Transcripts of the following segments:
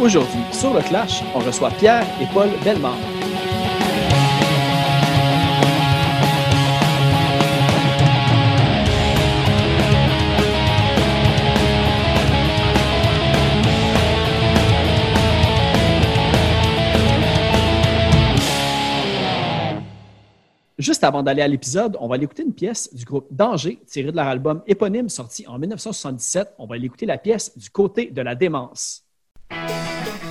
Aujourd'hui, sur le Clash, on reçoit Pierre et Paul Bellemare. Juste avant d'aller à l'épisode, on va aller écouter une pièce du groupe Danger, tirée de leur album éponyme sorti en 1977. On va aller écouter la pièce du côté de la démence. Thank you.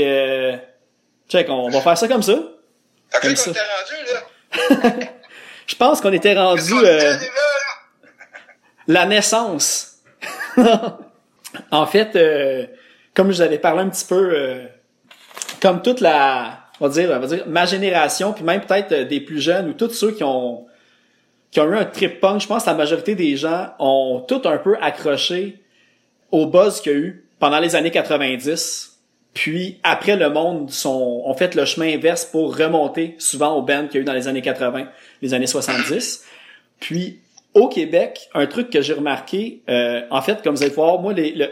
Que. Check, on va faire ça comme ça. Fait Comme ça. était rendu, là. Je pense qu'on était rendu euh, la naissance. en fait, euh, comme je vous avais parlé un petit peu, euh, comme toute la, on va dire, on va dire ma génération, puis même peut-être euh, des plus jeunes ou tous ceux qui ont qui ont eu un trip punk, je pense que la majorité des gens ont tout un peu accroché au buzz qu'il y a eu pendant les années 90. Puis après, le monde sont, ont fait le chemin inverse pour remonter souvent au band qu'il y a eu dans les années 80, les années 70. Puis au Québec, un truc que j'ai remarqué, euh, en fait, comme vous allez voir, moi, les- le-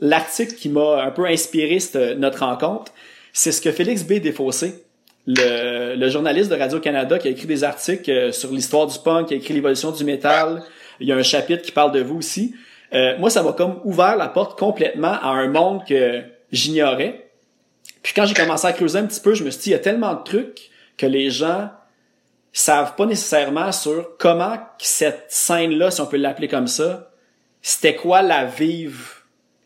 l'article qui m'a un peu inspiré cette- notre rencontre, c'est ce que Félix B. Desfossés, le, le journaliste de Radio-Canada qui a écrit des articles euh, sur l'histoire du punk, qui a écrit l'évolution du métal. Il y a un chapitre qui parle de vous aussi. Euh, moi, ça m'a comme ouvert la porte complètement à un monde que j'ignorais. Puis quand j'ai commencé à creuser un petit peu, je me suis dit, il y a tellement de trucs que les gens savent pas nécessairement sur comment cette scène-là, si on peut l'appeler comme ça, c'était quoi la vive.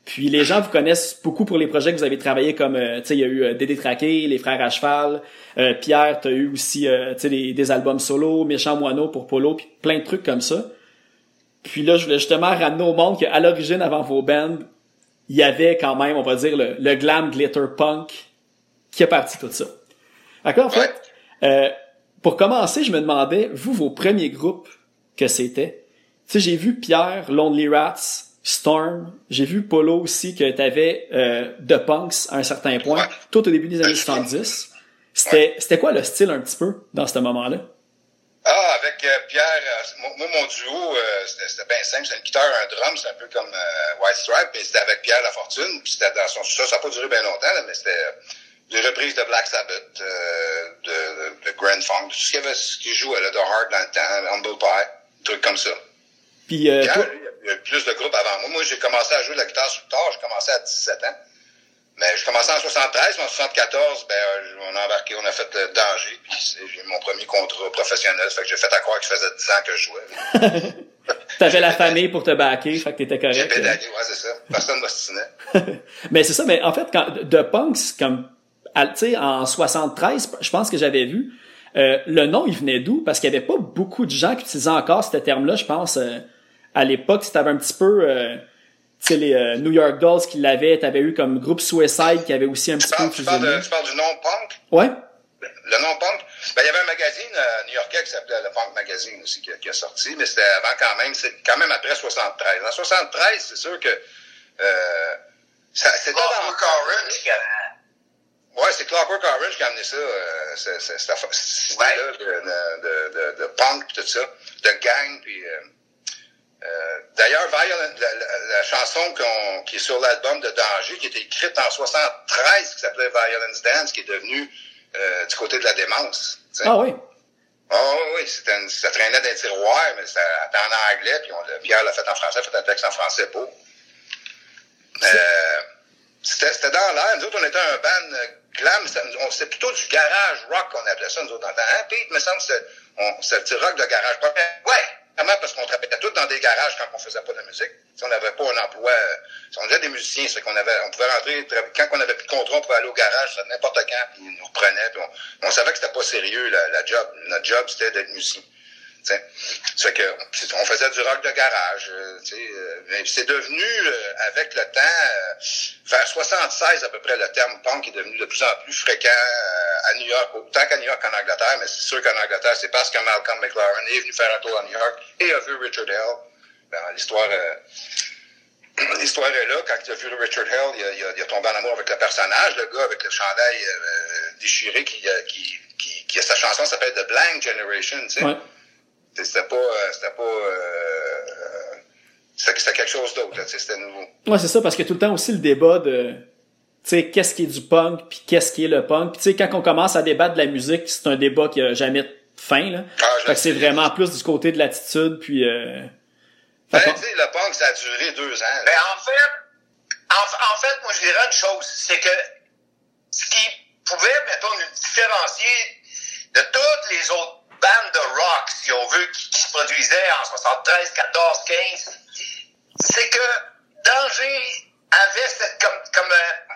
Puis les gens vous connaissent beaucoup pour les projets que vous avez travaillé comme, euh, tu sais, il y a eu euh, Dédé Traqué, Les Frères à Cheval, euh, Pierre, t'as eu aussi, tu sais, des, des albums solo, Méchant Moineau pour Polo, puis plein de trucs comme ça. Puis là, je voulais justement ramener au monde qu'à l'origine, avant vos bands, il y avait quand même, on va dire, le, le glam glitter punk qui est parti tout ça. D'accord, en fait, euh, pour commencer, je me demandais, vous, vos premiers groupes que c'était? Tu sais, j'ai vu Pierre, Lonely Rats, Storm. J'ai vu Polo aussi que t'avais euh, The Punks à un certain point. Toi, au début des années 70. C'était, c'était quoi le style un petit peu dans ce moment-là? Ah, avec euh, Pierre, euh, moi, mon duo, euh, c'était c'était bien simple. C'est une guitare, un drum, c'est un peu comme euh, White Stripe, mais c'était avec Pierre Lafortune. Puis c'était dans son ça, ça n'a pas duré bien longtemps, là, mais c'était euh, des reprises de Black Sabbath, euh, de, de, Grand Funk, tout ce qu'il y avait, ce qui jouait là, de Hard dans le temps, Humble Pie, trucs comme ça. Puis euh, Pierre, toi- lui, il y a eu plus de groupes avant moi. Moi, j'ai commencé à jouer de la guitare sur le tard, j'ai commencé à 17 ans. Mais j'ai commencé en 73, mais en 74, ben, euh, on a embarqué, on a fait le danger, puis c'est- j'ai eu mon premier contrat professionnel. Fait que j'ai fait à croire que ça faisait 10 ans que je jouais. t'avais la famille pour te backer, fait que t'étais J'ai correct. pédalé, ouais, c'est ça. Personne m'ostinait. mais c'est ça, mais en fait, quand The Punks, comme, tu sais, en 73, je pense que j'avais vu, euh, le nom, il venait d'où? Parce qu'il y avait pas beaucoup de gens qui utilisaient encore ce terme-là, je pense, euh, à l'époque, si t'avais un petit peu, euh, sais, les euh, New York Dolls qui l'avaient, t'avais eu comme groupe Suicide qui avait aussi un Tu petit peu parles, tu, parles de- tu parles du nom punk? Ouais? Le nom punk? Ben, il y avait un magazine euh, new-yorkais qui s'appelait le Punk Magazine aussi qui, a- qui a sorti, mais c'était avant quand même, c'est quand même après 73. En 73, c'est sûr que euh, c'était dans Clockwork Orange qui avait- Ouais, c'est Clockwork Orange qui a amené ça, euh, c'est- c'est- cette affaire- cette idée-là de, de, de, de punk pis tout ça, de gang puis. Euh, euh, D'ailleurs, Violent- la, la- la chanson qui est sur l'album de Danger, qui était écrite en 73, qui s'appelait Violence Dance, qui est devenue euh, du côté de la démence. Ah oui. Ah oui, oui, une- ça traînait dans les tiroirs, mais c'était c'était en anglais, puis on, Pierre l'a fait en français, fait un texte en français pour. Euh, c'était dans l'air. Nous autres, on était un band glam. C'était plutôt du garage rock qu'on appelait ça, nous autres, dans le temps. Hein, Pete, me semble, c'était le petit rock de garage. Pas- Ouais, vraiment, parce qu'on travaillait tous dans des garages quand on faisait pas de musique. Sais, on n'avait pas un emploi. euh, on était des musiciens, c'est qu'on avait, on pouvait rentrer, quand on avait plus de contrat, on pouvait aller au garage, n'importe quand, puis ils nous reprenaient, on, savait que c'était pas sérieux, la, la job. Notre job, c'était d'être musicien. Fait que c'est- on faisait du rock de garage. euh, euh, mais c'est devenu, avec le temps, vers 76 à peu près, le terme punk est devenu de plus en plus fréquent à New York, autant qu'à New York qu'en Angleterre, mais c'est sûr qu'en Angleterre, c'est parce que Malcolm McLaren est venu faire un tour à New York et a vu Richard Hell. Ben, l'histoire... euh, L'histoire est là. Quand il a vu Richard Hell, il a, il a- il a tombé en amour avec le personnage, le gars avec le chandail euh, déchiré qui, euh, qui, qui, qui- sa chanson s'appelle The Blank Generation, tu sais. Ouais. C'était pas, c'était pas, euh, c'était quelque chose d'autre, là, tu sais, c'était nouveau. Ouais, c'est ça, parce que tout le temps aussi le débat de, sais, qu'est-ce qui est du punk, puis qu'est-ce qui est le punk. Puis tu sais, quand on commence à débattre de la musique, c'est un débat qui a jamais de fin, là. Ah, je fait que c'est vraiment plus du côté de l'attitude, puis... Euh... fait Ben, tu sais, le punk, ça a duré deux ans. là. Ben, en fait, en, en fait, moi, je dirais une chose, c'est que ce qui pouvait, mettons, nous différencier de toutes les autres bandes de rock, si on veut, qui, qui se produisaient en 73, 14, 15, c'est que Danger avait cette, comme, comme, euh,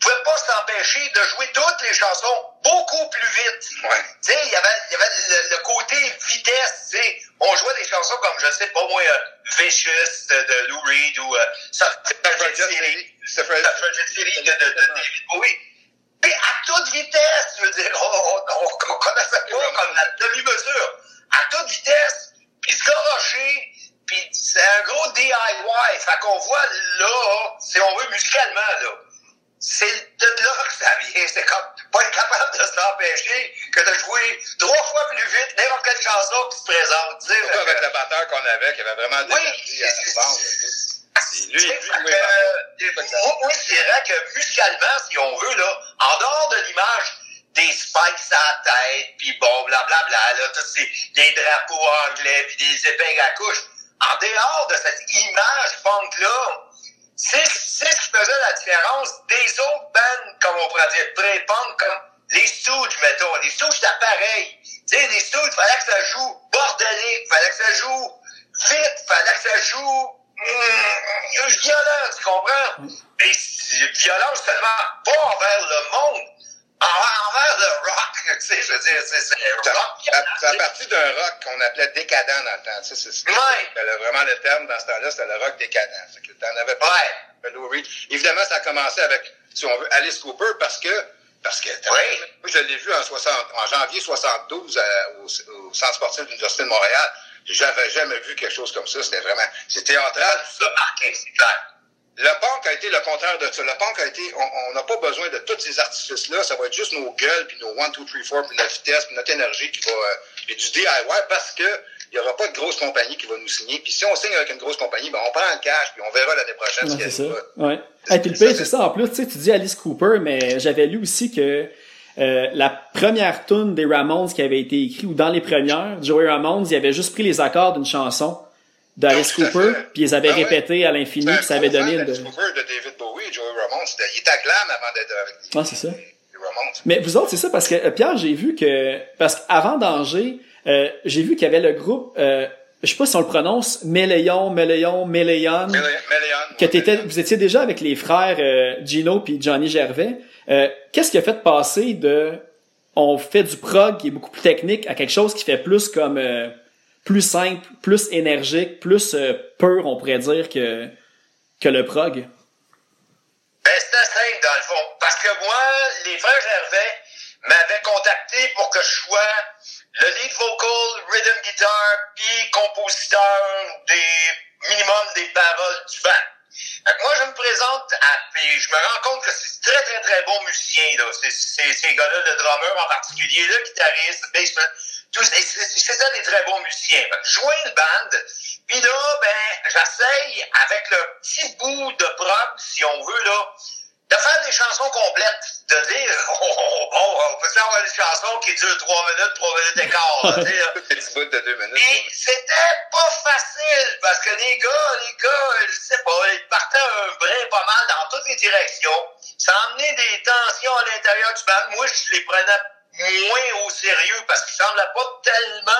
pouvait pas s'empêcher de jouer toutes les chansons beaucoup plus vite. Ouais. Tu sais, il y avait, il y avait le, le côté vitesse, tu sais. On jouait des chansons comme, je sais pas moi, euh, Vicious de, de Lou Reed ou euh, Suffragette City. Suffragette City de, de, de David Bowie. Puis à toute vitesse, je veux dire, on, on, on connaissait pas comme la demi-mesure. À toute vitesse, puis se garocher, puis c'est un gros DIY. Fait qu'on voit là, si on veut musicalement, là, c'est de là que ça vient. C'est comme pas être capable de s'empêcher que de jouer trois fois plus vite n'importe quelle chanson qui se présente. Surtout avec le batteur qu'on avait, qui avait vraiment de Oui, à c'est- la bande. Puis Lui, lui, oui, que, pardon. moi, moi, je dirais que musicalement, si on veut, là, en dehors de l'image des spikes à la tête, puis bon, blablabla, là, tous ces, des drapeaux anglais, puis des épingles à couche, en dehors de cette image punk-là, c'est ce qui faisait la différence des autres bands, comme on pourrait dire, pré-punk, comme les Stooges, mettons. Les Stooges, c'était pareil. Tu sais, les Stooges, fallait que ça joue bordélique, fallait que ça joue vite, fallait que ça joue hum, violent, tu comprends? Mais c'est violent seulement pas envers le monde, envers, envers le rock, Tu sais, je veux dire, c'est c'est Ça, rock. ça, ça a parti d'un rock qu'on appelait décadent dans le temps. Tu sais, c'est- c'est- Ouais. c'était vraiment le terme dans ce temps-là, c'était le rock décadent. C'est que t'en avais pas. Ouais. Lou Reed. Évidemment, ça a commencé avec, si on veut, Alice Cooper parce que, parce que, Oui. moi, je l'ai vu en 60, en janvier 72 à- au, au Centre sportif de l'Université de Montréal. J'avais jamais vu quelque chose comme ça. C'était vraiment, c'était théâtral. Ça marqué, c'est clair. Le punk a été le contraire de ça. Le punk a été, on n'a pas besoin de tous ces artifices-là. Ça va être juste nos gueules, puis nos 1, 2, 3, 4, puis notre vitesse, puis notre énergie qui va, euh, puis du DIY parce que il n'y aura pas de grosse compagnie qui va nous signer. Puis si on signe avec une grosse compagnie, ben on prend le cash, puis on verra l'année prochaine Ouais, ce qu'il c'est y ça. a. Ouais. Et puis le pire, c'est ça. En plus, tu sais, tu dis Alice Cooper, mais j'avais lu aussi que euh, la première tune des Ramones qui avait été écrite, ou dans les premières, Joey Ramones, il avait juste pris les accords d'une chanson d'Alice Cooper, puis ils avaient Ah ouais. répété à l'infini, puis ça avait donné d'Alice Cooper, de David Bowie, Joey Ramone. C'était, il était glam avant d'être Ah, c'est ça. Ramones. Mais vous autres, c'est ça, parce que euh, Pierre, j'ai vu que... Parce qu'avant d'Angers, euh, j'ai vu qu'il y avait le groupe... Euh, je sais pas si on le prononce, Méléon, Méléon, Méléon. Méléon, que t'étais, vous étiez déjà avec les frères euh, Gino puis Johnny Gervais. Euh, qu'est-ce qui a fait passer de on fait du prog qui est beaucoup plus technique à quelque chose qui fait plus comme euh, plus simple, plus énergique, plus euh, pur, on pourrait dire que que le prog. Ben, c'était simple, dans le fond. Parce que moi, les frères Gervais m'avaient contacté pour que je sois le lead vocal, rhythm guitar, puis compositeur des minimum des paroles du band. Fait que moi, je me présente à, puis je me rends compte que c'est très, très, très bon musicien, là. C'est, c'est, ces gars-là, le drummer en particulier, le guitariste, le bassman, ça des très bons musiciens. Fait que je joins le band, puis là, ben, j'essaye avec le petit bout de prog, si on veut, là, de faire des chansons complètes, de dire, oh, oh, oh, on peut avoir des chansons qui durent trois minutes, trois minutes là. De deux minutes. Et c'était pas facile parce que les gars, les gars, je sais pas, ils partaient un brin pas mal dans toutes les directions. Ça amené des tensions à l'intérieur du band. Moi, je les prenais moins au sérieux parce qu'ils semblaient pas tellement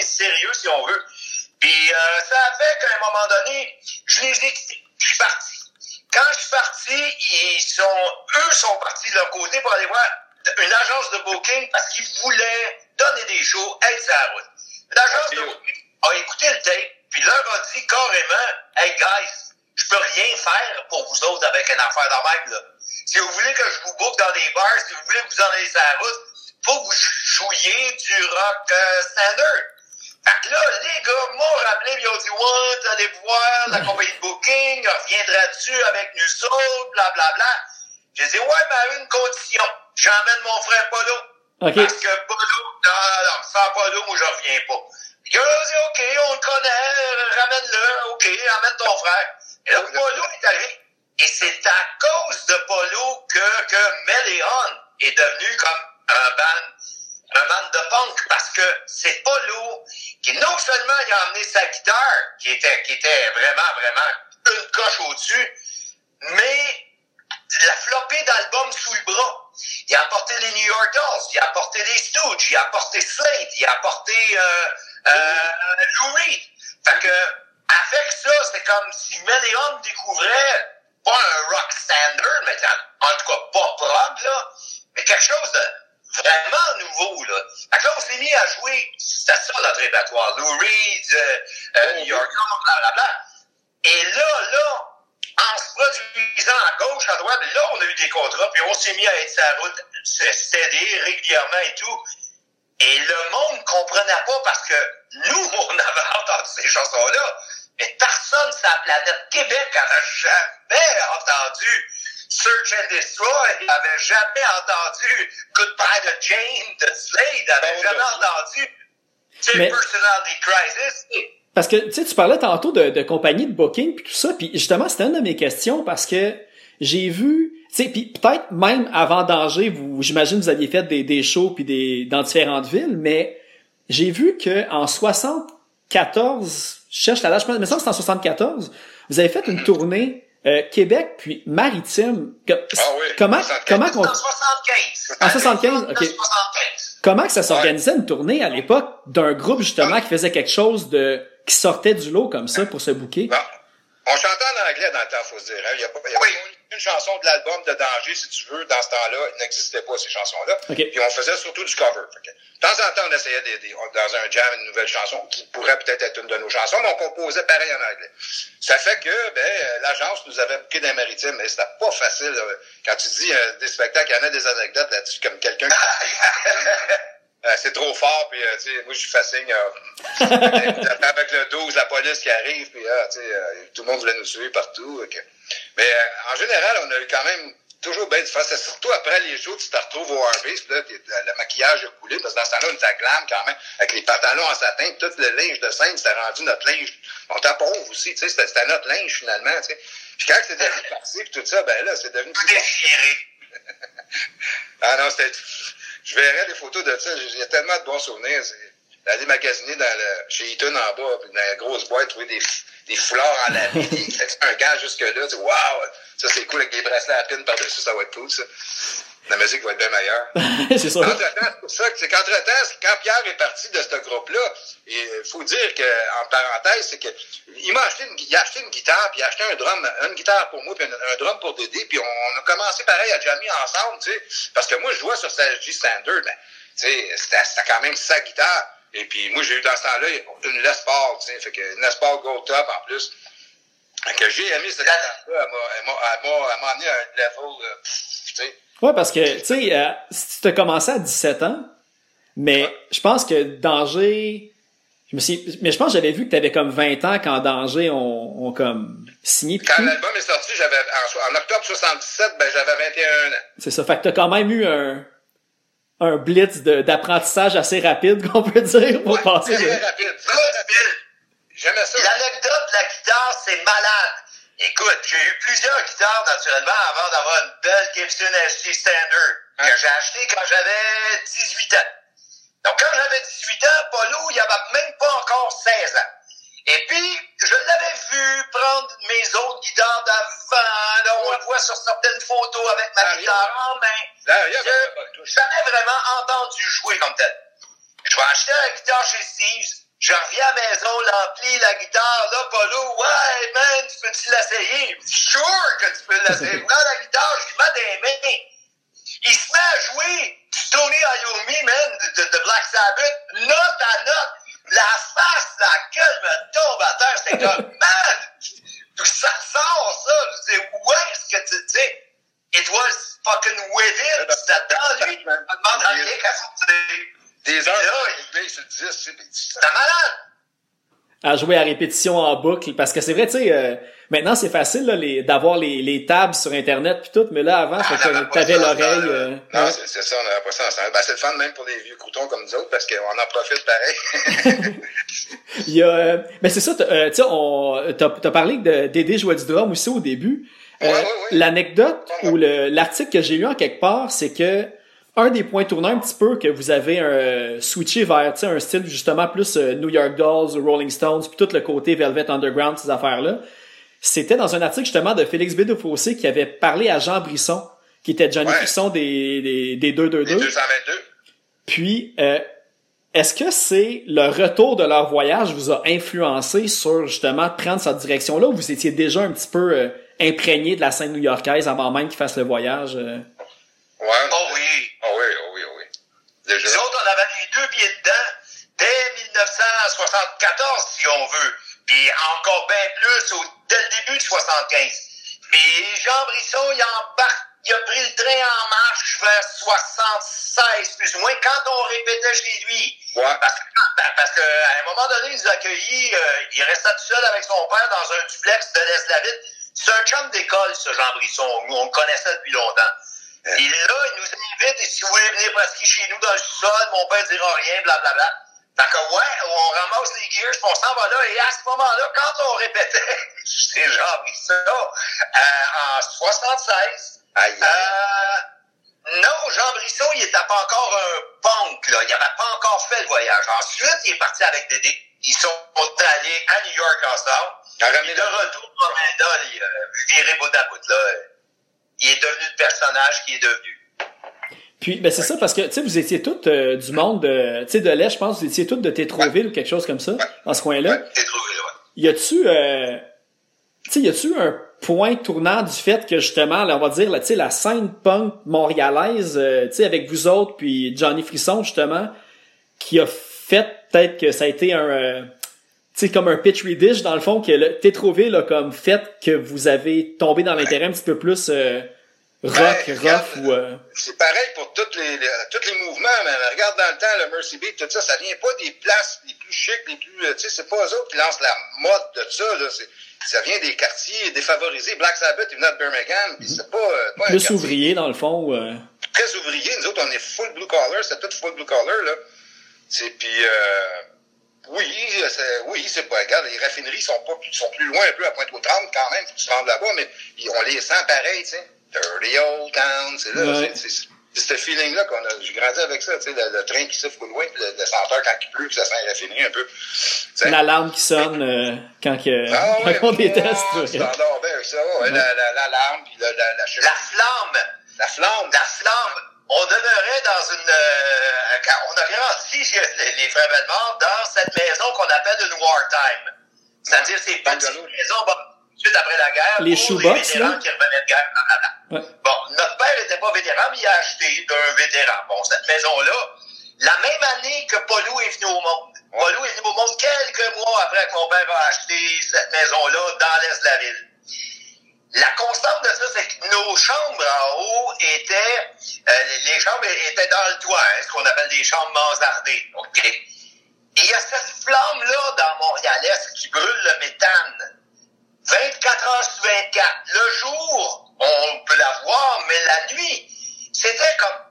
sérieux, si on veut. Puis euh, ça a fait qu'à un moment donné, je les ai quittés. Je suis parti. Quand je suis parti, ils sont, eux sont partis de leur côté pour aller voir une agence de booking parce qu'ils voulaient donner des shows, être sur la route. L'agence de booking a écouté le tape, puis leur a dit carrément, hey guys, je peux rien faire pour vous autres avec une affaire de même, là. Si vous voulez que je vous book dans des bars, si vous voulez que vous en ayez sur la route, faut que vous jouiez du rock euh, standard. Fait que là, les gars m'ont rappelé, ils ont dit, ouais, allé voir la compagnie de booking, reviendras-tu avec nous autres, blablabla. Bla, bla. J'ai dit, ouais, mais à une condition. J'emmène mon frère Polo. Ok. Parce que Polo, non, non, non, sans Polo, moi, je reviens pas. Puis là, j'ai dit, OK, on le connaît, ramène-le, OK, amène ton frère. Et là, Polo est arrivé. Et c'est à cause de Polo que, que Méléon est devenu comme un band, un band de punk. Parce que c'est Polo qui, non seulement, il a amené sa guitare, qui était, qui était vraiment, vraiment une coche au-dessus, mais la flopée d'albums sous le bras. Il a apporté les New York Dolls, il a apporté les Stooges, il a apporté Slade, il a apporté euh, euh, Lou Reed. Fait que, avec ça, c'est comme si Méléon découvrait pas un rock standard, mais en, tout cas pas prog, là, mais quelque chose de vraiment nouveau, là. Fait que là, on s'est mis à jouer, c'était ça notre répertoire. Lou Reed, euh, euh, New York blablabla. Et là, là, en se produisant à gauche, à droite, là, on a eu des contrats, puis on s'est mis à être sur la route, s'aider régulièrement et tout. Et le monde comprenait pas parce que nous, on avait entendu ces chansons-là, mais personne sur la planète Québec avait jamais entendu Search and Destroy, avait jamais entendu Goodbye to Jane de Slade, avait Bon, jamais entendu Mais- Personality Crisis. Parce que tu sais, tu parlais tantôt de, de compagnie de booking puis tout ça, puis justement c'était une de mes questions parce que j'ai vu, tu sais, puis peut-être même avant Danger, vous, j'imagine vous aviez fait des, des shows puis des dans différentes villes, mais j'ai vu que en 74, je cherche la date, je pense, il que c'est en 74, vous avez fait une tournée euh, Québec puis maritime. Que- Ah oui, comment 75. comment qu'on- En 75. En 75, ok. 75. comment que ça s'organisait une tournée à l'époque d'un groupe justement qui faisait quelque chose de qui sortait du lot comme ça pour se bouquer? Bon. On chantait en anglais dans le temps, faut se dire. hein. Il y a pas, il y a Oui. pas- chanson de l'album de Danger, si tu veux, dans ce temps-là, il n'existait pas, ces chansons-là. OK. Puis on faisait surtout du cover. De temps en temps, on essayait des, des- dans un jam une nouvelle chanson qui pourrait peut-être être une de nos chansons, mais on composait pareil en anglais. Ça fait que, ben, euh, l'agence nous avait booké des maritimes, mais c'était pas facile. là. Quand tu dis euh, des spectacles, il y en a des anecdotes là-dessus, comme quelqu'un qui... Euh, c'est trop fort, puis euh, tu sais, moi je suis facile. Euh, avec le 12, la police qui arrive, puis ah, tu sais, euh, tout le monde voulait nous suivre partout. Mais en général, on a eu quand même toujours bien du fun. C'est surtout après les shows, tu te retrouves au Harvest, puis là, le maquillage a coulé, parce que dans ce temps-là, on était glam quand même, avec les pantalons en satin, puis tout le linge de scène, c'était rendu notre linge. On était pauvre aussi, tu sais, c'était notre linge finalement, sais. Puis quand c'est devenu parti, puis tout ça, ben là, c'est devenu Tout déchiré. ah non, c'était. Je verrais des photos de ça. J'ai tellement de bons souvenirs. D'aller magasiner dans le, chez Eaton en bas, puis dans la grosse boîte, trouver des, des foulards en lavé, un gars jusque-là? Tu wow! Ça, c'est cool avec des bracelets à pin par-dessus, ça va être cool, ça. La musique va être bien meilleure. c'est ça. Entre-temps, c'est pour ça que c'est qu'entre-temps, quand Pierre est parti de ce groupe-là, il faut dire que, en parenthèse, c'est que il m'a acheté une, il a acheté une guitare, puis il a acheté un drum, une guitare pour moi, puis un, un drum pour Dédé, puis on, on a commencé pareil à jammer ensemble, tu sais, parce que moi, je jouais sur sa G Standard, mais, tu sais, c'était quand même sa guitare, et puis moi, j'ai eu dans ce temps-là une Les Paul, tu sais, fait que une Les Paul Gold Top, en plus, Fait que j'ai aimé cette guitare-là, elle m'a- elle m'a elle m'a- elle m'a amené à un level, euh, tu sais, Ouais, parce que, tu sais, euh, si tu as commencé à 17 ans, mais je pense que Danger, je me suis, mais je pense que j'avais vu que tu avais comme 20 ans quand Danger ont, ont comme signé. Quand l'album est sorti, j'avais en, en octobre 77, ben j'avais 21 ans. C'est ça. Fait que t'as quand même eu un, un blitz de- d'apprentissage assez rapide, qu'on peut dire, pour Ouais, passer très de... rapide. très rapide. J'aimais ça. L'anecdote de la guitare, c'est malade. Écoute, j'ai eu plusieurs guitares naturellement avant d'avoir une belle Gibson SG Standard que j'ai achetée quand j'avais 18 ans. Donc quand j'avais 18 ans, Paulo, il avait même pas encore 16 ans. Et puis, je l'avais vu prendre mes autres guitares d'avant. Là, on le voit sur certaines photos avec ma guitare en main. Je- jamais vraiment entendu jouer comme tel. Je vais acheter la guitare chez Steve. Je reviens à la maison, l'ampli, la guitare, là, Paulo, ouais, man, tu peux-tu l'essayer? Sure que tu peux l'essayer. Prends la guitare, je lui mets des mains. Il se met à jouer du Tony Iommi, man, de, Black Sabbath, note à note. La face, la gueule me tombe à terre. C'est comme, man, d'où ça sort, ça? Je dis, où est-ce que tu, tu sais, it was fucking within, c'était dans lui. Je me demande rien qu'à sortir. Des heures, Là, sais, puis tu- C'était malade. à jouer à répétition en boucle parce que c'est vrai tu sais euh, maintenant c'est facile là, les d'avoir les, les tabs sur internet puis tout mais là avant Ah, t'avais ça, l'oreille euh, Non, ouais. c'est c'est ça, on n'avait pas ça ensemble. Ben, c'est le fun même pour les vieux croutons comme nous autres parce qu'on en profite pareil. il y a euh, mais c'est ça euh, tu sais on t'as, t'as parlé de Dédé jouait du drum aussi au début Euh, Ouais, ouais, ouais. l'anecdote ou le l'article que j'ai lu en quelque part c'est que un des points tournants un petit peu que vous avez euh, switché vers tu sais un style justement plus euh, New York Dolls Rolling Stones puis tout le côté Velvet Underground ces affaires là c'était dans un article justement de Félix B. Fossé qui avait parlé à Jean Brisson qui était Johnny Ouais. Brisson des des des Les 222 222. puis euh, est-ce que c'est le retour de leur voyage vous a influencé sur justement prendre cette direction-là ou vous étiez déjà un petit peu euh, imprégné de la scène new-yorkaise avant même qu'ils fassent le voyage? Ouais. Oh oui. Ah oui, ah oui, ah oui. Déjà. Nous autres, on avait les deux pieds dedans dès 1974, si on veut. Puis encore bien plus au, dès le début de 75. Puis Jean Brisson, il embarque, il a pris le train en marche vers 76, plus ou moins, quand on répétait chez lui. Ouais. Parce, que- ben, parce qu'à un moment donné, il nous a accueillis, euh, il restait tout seul avec son père dans un duplex de l'Est de la ville. C'est un chum d'école, ce Jean Brisson. Nous, on le connaissait depuis longtemps. Et là, il nous invite, et si vous voulez venir pratiquer chez nous dans le sol, mon père dira rien, blablabla. Fait que ouais, on ramasse les gears, on s'en va là, et à ce moment-là, quand on répétait, c'est Jean Brisson, euh, en 76, Aïe. euh, non, Jean Brisson, il était pas encore un punk, là. Il avait pas encore fait le voyage. Ensuite, il est parti avec Dédé. Ils sont allés à New York ensemble. Et de le- retour au Canada, il euh, viré bout à bout, là. Il est devenu le personnage qu'il est devenu. Puis ben c'est ça parce que tu sais vous étiez tous euh, du monde de tu sais de l'est je pense vous étiez tous de Tétroville ou quelque chose comme ça dans ce coin-là. Ouais. Là, ouais. Y a-tu euh, tu sais, y a-tu un point tournant du fait que justement, là, on va dire, tu sais, la scène punk montréalaise, euh, tu sais, avec vous autres, puis Johnny Frisson, justement, qui a fait peut-être que ça a été un, sais, comme un pitch dish dans le fond, que le- t'es trouvé, là, comme fait que vous avez tombé dans l'intérêt un petit peu plus euh, rock, Ben, rough ou... euh, C'est pareil pour tous les, les- tous les mouvements, mais regarde dans le temps, le Mercy Beat, tout ça, ça vient pas des places les plus chics, les plus, euh, tu sais, c'est pas eux autres qui lancent la mode de ça, là, c'est, ça vient des quartiers défavorisés. Black Sabbath, ils venaient de Birmingham, c'est pas, euh, pas plus ouvrier, dans le fond. euh, très ouvrier. Nous autres, on est full blue collar, c'est tout full blue collar, là. C'est, puis, euh, oui, c'est, oui, c'est pas, regarde, les raffineries sont pas, sont plus loin un peu à Pointe-aux-Trembles quand même, faut que tu te rendes là-bas, mais ils- on les sent pareil, tu sais. Dirty Old Town, c'est là, Ouais. c'est, c'est, c'est ce feeling-là qu'on a, j'ai grandi avec ça, tu sais, le, le train qui siffle au loin, puis le, le senteur quand il pleut, puis ça sent la raffinerie un peu. L'alarme qui sonne euh, quand, que, Ah ouais, quand on déteste. ah, ouais. tu t'endors bien avec ça, ouais, la, la, l'alarme, puis la, la, la, La flamme, la flamme. la flamme, on demeurait dans une... euh, on a grandi, les, les frères Bellemare, dans cette maison qu'on appelle une wartime. C'est-à-dire ces petites maisons, bon, suite après la guerre, Les pour les vétérans là? qui revenaient de guerre, blablabla. Ouais. Bon, notre père n'était pas vétéran, mais il a acheté d'un vétéran. Bon, cette maison-là, la même année que Paulou est venu au monde. Paulou est venu au monde quelques mois après que mon père a acheté cette maison-là dans l'est de la ville. La constante de ça, c'est que nos chambres en haut étaient, les les chambres étaient dans le toit, hein, ce qu'on appelle des chambres mansardées. OK? Et il y a cette flamme-là dans Montréal-Est qui brûle le méthane. 24 heures sur 24. Le jour, on peut la voir, mais la nuit, c'était comme...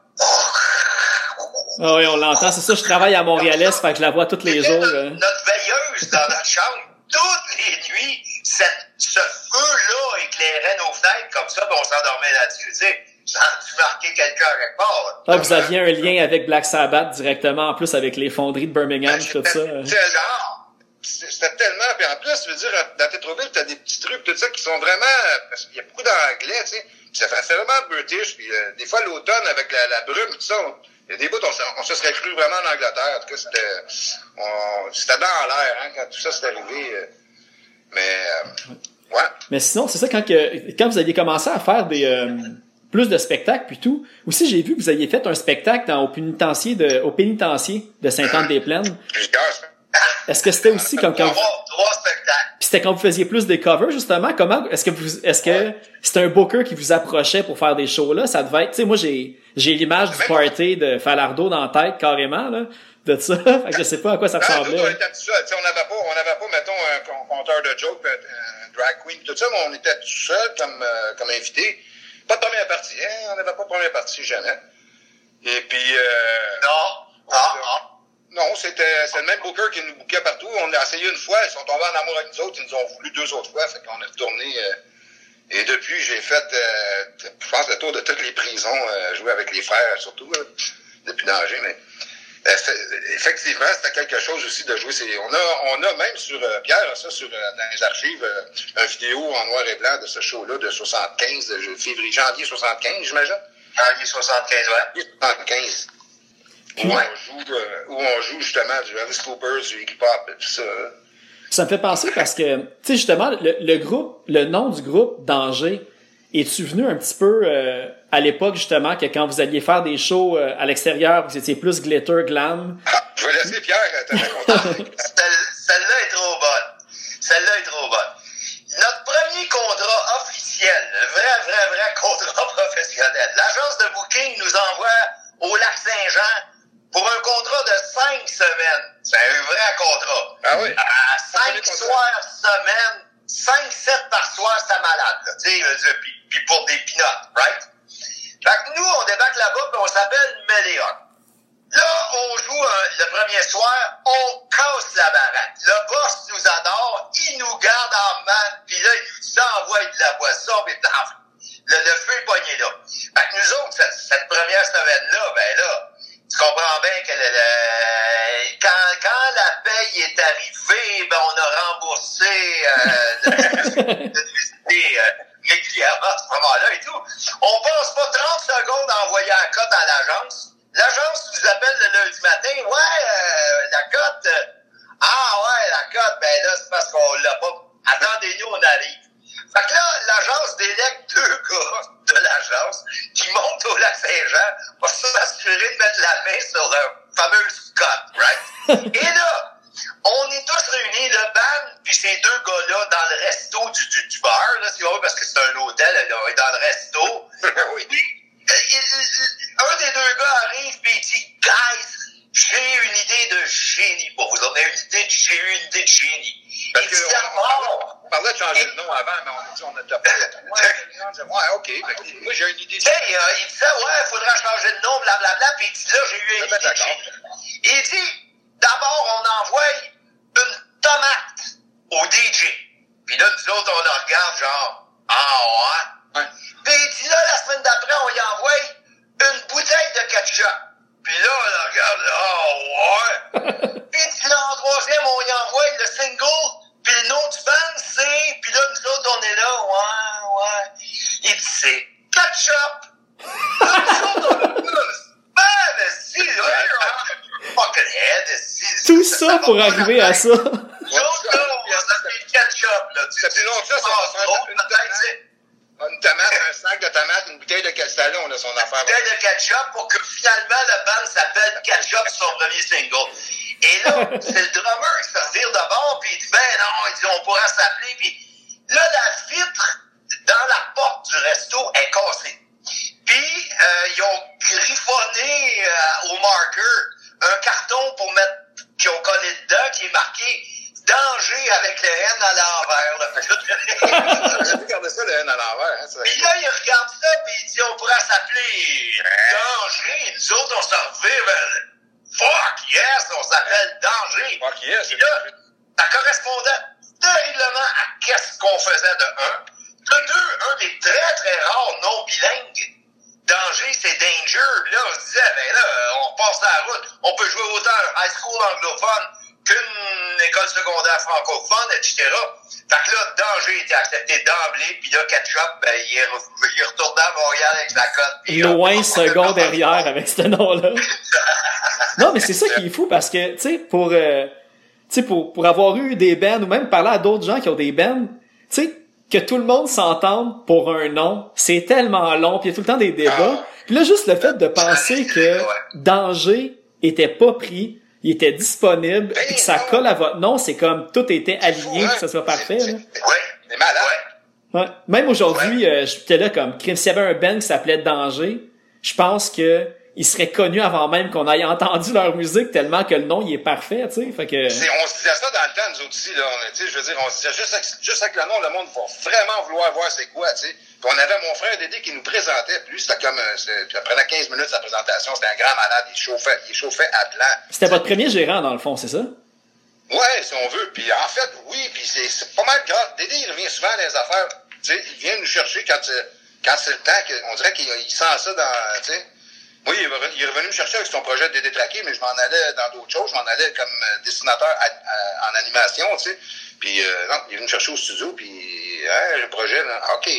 Ah oui, on l'entend. C'est ça, je travaille à Montréal-Est, fait que je la vois tous les jours. Notre, euh. notre veilleuse dans notre chambre, toutes les nuits, cette- ce feu-là éclairait nos fenêtres comme ça, puis on s'endormait là-dessus. Tu sais, ça a dû marquer quelqu'un quelque part. Ah, vous aviez un lien avec Black Sabbath directement, en plus avec les fonderies de Birmingham, Ben, tout ça. c'était- tellement, puis en plus, je veux dire, dans Tétroville, t'as des petits trucs, tout ça, qui sont vraiment, parce qu'il y a beaucoup d'anglais, tu sais, puis ça fait, vraiment british, puis euh, des fois, l'automne, avec la, la brume, tout ça, on- il y a des bouts, on, se- on se serait cru vraiment en Angleterre, en tout cas, c'était, c'était dans l'air, hein, quand tout ça s'est arrivé, euh, mais, euh, ouais. Mais sinon, c'est ça, quand, que, quand vous aviez commencé à faire des euh, plus de spectacles puis tout, aussi j'ai vu que vous aviez fait un spectacle dans, au pénitencier de, au pénitencier de Sainte-Anne-des-Plaines. Est-ce que c'était aussi comme quand trois, trois spectacles. puis c'était quand vous faisiez plus des covers justement? Comment est-ce que vous est-ce que c'était un booker qui vous approchait pour faire des shows là ça devait être tu sais moi j'ai j'ai l'image du party de Falardo dans la tête carrément là de ça fait que je sais pas à quoi ça nous, on ressemblait était tout seul. On n'avait pas, on n'avait pas, mettons, un con- compteur de jokes, un, un drag queen, tout ça, mais on était tout seul comme, euh, comme invité. Pas de première partie, hein? On n'avait pas de première partie, jamais. Et puis, euh, Non, non, non. non, c'était, c'est le même booker qui nous bookait partout. On a essayé une fois, ils sont tombés en amour avec nous autres, ils nous ont voulu deux autres fois, fait qu'on a tourné, euh, et depuis, j'ai fait, euh, je pense, le tour de toutes les prisons, euh, jouer avec les frères, surtout, depuis danger, mais effectivement, c'était quelque chose aussi de jouer. C'est, on a, on a même sur euh, Pierre, ça sur euh, dans les archives, euh, une vidéo en noir et blanc de ce show-là de 75, de février, janvier 75, j'imagine? Janvier 75, ouais. 75. Où on joue, euh, où on joue justement du Alice Cooper, du Iggy Pop, et tout ça. hein. ça me fait penser parce que tu sais justement le, le groupe le nom du groupe Danger es-tu venu un petit peu euh, à l'époque justement que quand vous alliez faire des shows euh, à l'extérieur vous étiez plus glitter glam je vais laisser Pierre euh, te raconter. Celle- Celle-là est trop bonne. Va la à ça. Là, s'appelle ketchup, là. tu sais. Non, ça, ça va faire Autre, une. Une tomate, un sac de tomates, une bouteille de castellon, on a son affaire. bouteille de ketchup pour que finalement le band s'appelle Ketchup son premier single. Et là, c'est le drummer qui se revire de bord, puis il dit, ben non, il dit, on pourra s'appeler, puis là, la vitre dans la porte du resto est cassée. Puis, euh, ils ont griffonné euh, au marqueur un carton pour mettre, qu'ils ont collé dedans, qui est marqué danger avec le N à l'envers. J'ai regardé ça, le N à l'envers. Hein. Puis là, il regarde ça, puis il dit, on pourrait s'appeler Danger. Nous autres, on s'en revient vers Fuck, yes, on s'appelle Danger. Fuck yes, Puis là, ça correspondait terriblement à qu'est-ce qu'on faisait de un. De deux, un des très, très rares non bilingues. Danger, c'est danger. Puis là, on se disait, ben là, on passe la route. On peut jouer autant un high school anglophone qu'une école secondaire francophone, etc. Fait que là, danger était accepté d'emblée. Puis là, Ketchup, ben, il est, re- il est retourné à Montréal avec sa cote. euh, Loin on- second derrière avec ce nom-là. Non, mais c'est ça qui est fou parce que, tu sais, pour, euh, tu sais, pour, pour avoir eu des bands ou même parler à d'autres gens qui ont des bands, tu sais, que tout le monde s'entende pour un nom, c'est tellement long, puis il y a tout le temps des débats. Ah. Puis là, juste le fait de penser que. Danger était pas pris, il était disponible, Ben puis que ça colle à votre nom, c'est comme tout était aligné, que ça soit parfait. Là. Ouais. C'est malade. Ouais. Même aujourd'hui, euh, j'étais là comme s'il y avait un band qui s'appelait Danger, je pense que il serait connu avant même qu'on ait entendu leur musique tellement que le nom il est parfait, tu sais. Fait que On se disait ça dans le temps, nous aussi, là. On, tu sais, je veux dire, on se disait juste avec, juste avec le nom, le monde va vraiment vouloir voir c'est quoi, tu sais. Puis on avait mon frère Dédé qui nous présentait, puis lui, c'était comme, ça prenait 15 minutes sa présentation, c'était un grand malade, il chauffait, il chauffait à plan. c'était votre premier gérant dans le fond, c'est ça? Ouais, si on veut. Puis en fait, oui, puis c'est, pas mal grave. Dédé, il revient souvent dans les affaires. Tu sais, il vient nous chercher quand, euh, quand c'est le temps, que, on dirait qu'il il sent ça dans, tu sais. Oui, il est revenu- me chercher avec son projet de Dédé Traqué, mais je m'en allais dans d'autres choses. Je m'en allais comme euh, dessinateur à- à- en animation, tu sais. Puis euh, non, il est venu me chercher au studio, puis hein, le projet, là, OK,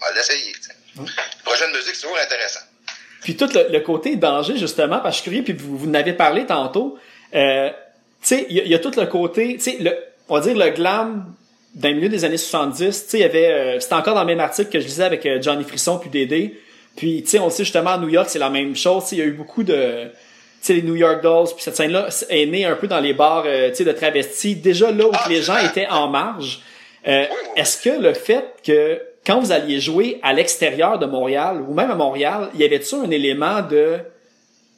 on va l'essayer. tu sais. Le projet de musique, c'est toujours intéressant. Puis tout le, le côté danger, justement, parce que je suis curieux, puis vous, vous en avez parlé tantôt, euh, tu sais, il y, y a tout le côté, tu sais, le, on va dire le glam dans le milieu des années 70, tu sais, il y avait, euh, c'était encore dans le même article que je lisais avec euh, Johnny Frisson puis Dédé, puis tu sais, on sait justement à New York, c'est la même chose, tu sais, il y a eu beaucoup de, tu sais, les New York Dolls, puis cette scène-là est née un peu dans les bars, euh, tu sais, de travestis, déjà là où Ah, les gens étaient en marge. Euh. Est-ce que le fait que quand vous alliez jouer à l'extérieur de Montréal ou même à Montréal, il y avait-tu un élément de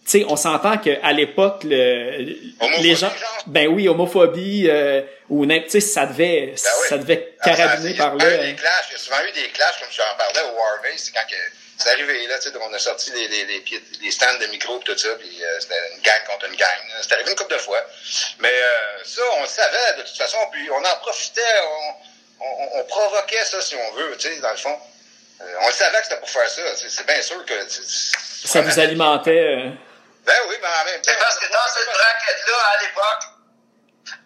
tu sais, on s'entend qu'à l'époque, le, les gens, ben oui, homophobie euh, ou n'im- tu sais, ça devait, Ben oui. ça devait Ah, carabiner par là. clashs, il y a souvent eu des clashs, comme je en parlais au Harvey, c'est quand que c'est arrivé, là, tu sais, on a sorti les, les, les, pieds- les stands de micro et tout ça, puis euh, c'était une gang contre une gang. là. C'est arrivé une couple de fois. Mais euh, ça, on le savait de toute façon, puis on en profitait, on, on, on provoquait ça, si on veut, tu sais, dans le fond. Euh, on le savait que c'était pour faire ça. C'est c'est bien sûr que... tu- tu- Ça vous alimentait. euh, Ben oui, mais en même temps... C'est parce que dans cette braquette-là, à l'époque,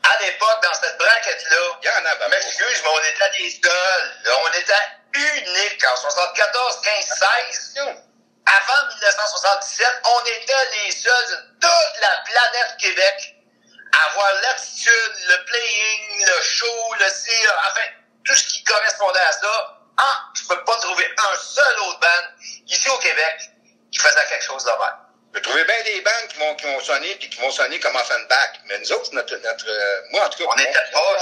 à l'époque, dans cette braquette-là, Il y en a, ben, m'excuse, mais on était des seuls. là. On était uniques en 74, 15, 16. Avant 1977, on était les seuls de toute la planète Québec à avoir l'attitude, le playing, le show, le cire, enfin, tout ce qui correspondait à ça. Ah, je peux pas trouver un seul autre band ici au Québec qui faisait quelque chose de même. J'ai trouvé bien des bandes qui vont, qui vont sonner puis qui vont sonner comme Offenbach. Mais nous autres, notre, notre, euh, moi, en tout cas, On était pas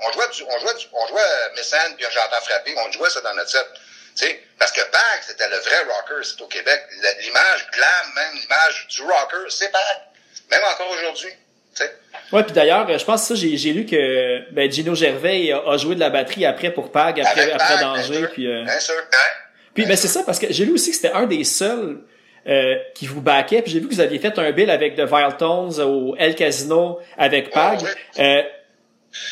On jouait du, on jouait du, on jouait Messane puis J'entends frapper. On jouait ça dans notre set. Tu sais, parce que Pag, c'était le vrai rocker, c'est au Québec. L'image glam, même l'image du rocker, c'est Pag. Même encore aujourd'hui. Ouais, puis d'ailleurs, je pense que ça, j'ai, lu que ben, Gino Gervais a, a joué de la batterie après pour Pag, après, Avec après Pag, Danger. bien sûr. Puis, euh, Bien sûr. Ouais. puis ben, c'est ça, parce que j'ai lu aussi que c'était un des seuls euh, qui vous baquait. Puis j'ai vu que vous aviez fait un bill avec The Vile Tones au El Casino avec Pag. Oh, Euh,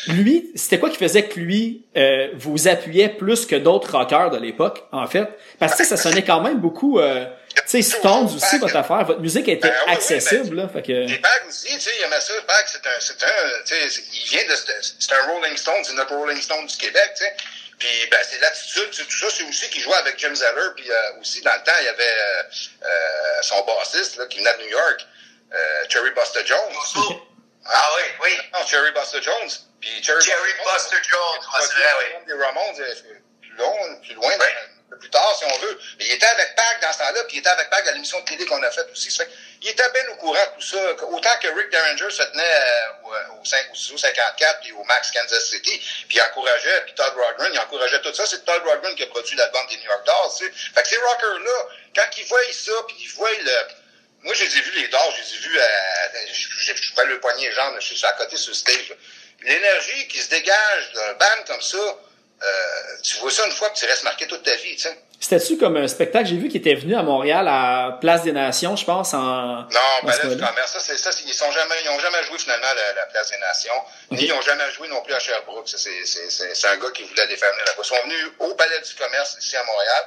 lui, c'était quoi qui faisait que lui euh, vous appuyait plus que d'autres rockers de l'époque, en fait? Parce que ça sonnait quand même beaucoup... Euh, tu sais, Stones aussi, votre affaire. Votre musique était Ben oui, oui, accessible, là. Fait que... Pag aussi, tu sais, il aimait ça. Pag, c'est un, c'est un, tu sais, c'est- il vient de, c'est un Rolling Stone, c'est notre Rolling Stone du Québec, tu sais. Puis, ben, c'est l'attitude, c'est tout ça. C'est aussi qu'il jouait avec Jim Zeller, puis euh, aussi, dans le temps, il y avait euh, euh, son bassiste, là, qui venait de New York, euh, Cherry Buster Jones. Ah oui, oui. Non, Cherry Buster Jones. Puis Cherry, Jerry Buster Jones, a ouais, c'est vrai, oui. des Ramones, euh, plus long, plus loin, Oui. un peu plus tard, si on veut. Mais il était avec Pag dans ce temps-là, puis il était avec Pag à l'émission de télé qu'on a faite aussi. Fait il était bien au courant de tout ça. Autant que Rick Derringer se tenait euh, au, au, 5 au Studio 54 puis au Max Kansas City, puis il encourageait, puis Todd Rogren, il encourageait tout ça. C'est Todd Rogren qui a produit l'album des New York Dolls, tu sais. Fait que ces rockers-là, quand ils voient ça, puis ils voient le... Moi, je les ai vus, les Dolls, je les ai vus, à, je, je, je pouvais le poignet les jambes, je suis à côté sur le stage. là. L'énergie qui se dégage d'un band comme ça, euh, tu vois ça une fois, puis tu restes marqué toute ta vie, tu sais. C'était-tu comme un spectacle, j'ai vu qu'il était venu à Montréal à Place des Nations, je pense, en... Non, en Palais ce du commerce, ça, c'est ça, ils sont jamais, ils ont jamais joué finalement la, la Place des Nations, ni ils ont jamais joué non plus à Sherbrooke. Ça, C'est, c'est, c'est, c'est un gars qui voulait les faire venir là-bas. Ils sont venus au Palais du commerce ici à Montréal,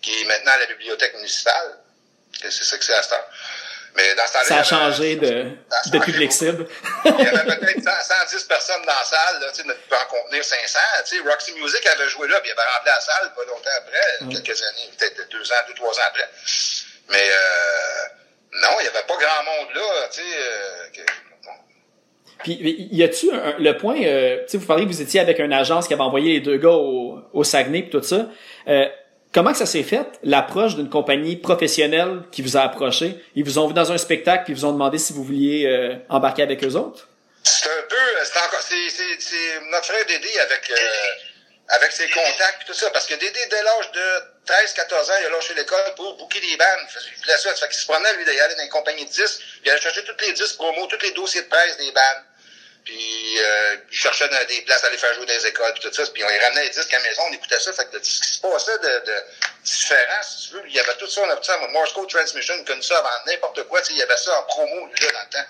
qui est maintenant la bibliothèque municipale. Et C'est ça que c'est à cette heure. Mais dans ce temps-là, Ça a changé de, Ça a de changé public beaucoup. cible. Il y avait peut-être 100, 110 personnes dans la salle, là, tu peut en contenir 500. Tu sais, Roxy Music avait joué là, puis il avait rempli la salle pas longtemps après, quelques années, peut-être deux ans, deux, trois ans après. Mais euh, non, il n'y avait pas grand monde là, tu sais. euh, que-. Puis, y a-tu le point, euh, tu sais, vous parliez que vous étiez avec une agence qui avait envoyé les deux gars au, au Saguenay puis tout ça. Euh, comment ça s'est fait, l'approche d'une compagnie professionnelle qui vous a approché? Ils vous ont vu dans un spectacle puis ils vous ont demandé si vous vouliez euh, embarquer avec eux autres? C'est un peu, euh, c'est encore, c'est, notre frère Dédé avec, euh, avec ses contacts et tout ça, parce que Dédé, dès l'âge de 13, 14 ans, il a lâché l'école pour booker des bandes. Il voulait ça, fait qu'il se promenait, lui, d'aller dans une compagnie de disques, puis il allait chercher toutes les disques promos, tous les dossiers de presse des bandes. Puis euh, il cherchait dans des places à les faire jouer dans les écoles, puis tout ça. Puis on les ramenait les disques à la maison, on écoutait ça. Fait que ce qui se passait de, de différent, si tu veux, il y avait tout ça, on appelait ça Morse Code Transmission, connaissait ça avant n'importe quoi. Il y avait ça en promo déjà dans le temps.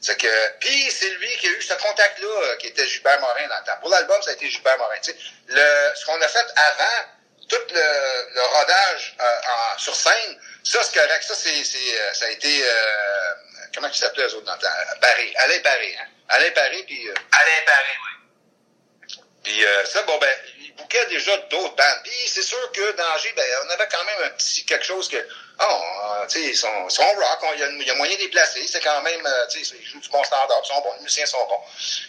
C'est que, puis c'est lui qui a eu ce contact-là, euh, qui était Gilbert Morin dans le temps. Pour l'album, ça a été Gilbert Morin. tu sais. Le, ce qu'on a fait avant, tout le, le rodage euh, en, sur scène, ça c'est correct. Ça, c'est, c'est, euh, ça a été, euh, comment ils s'appelaient eux autres dans le temps? Paré, Alain Paré, hein? Alain Paré, puis... euh, Alain oui. puis euh, ça, bon, ben, il bouquait déjà d'autres bandes. Puis c'est sûr que Danger, ben, on avait quand même un petit quelque chose que, oh, tu sais, ils sont, ils sont rock, il y, a- il y a moyen de les placer. C'est quand même, euh, tu sais, ils jouent du bon standard, ils sont bons, les musiciens sont bons.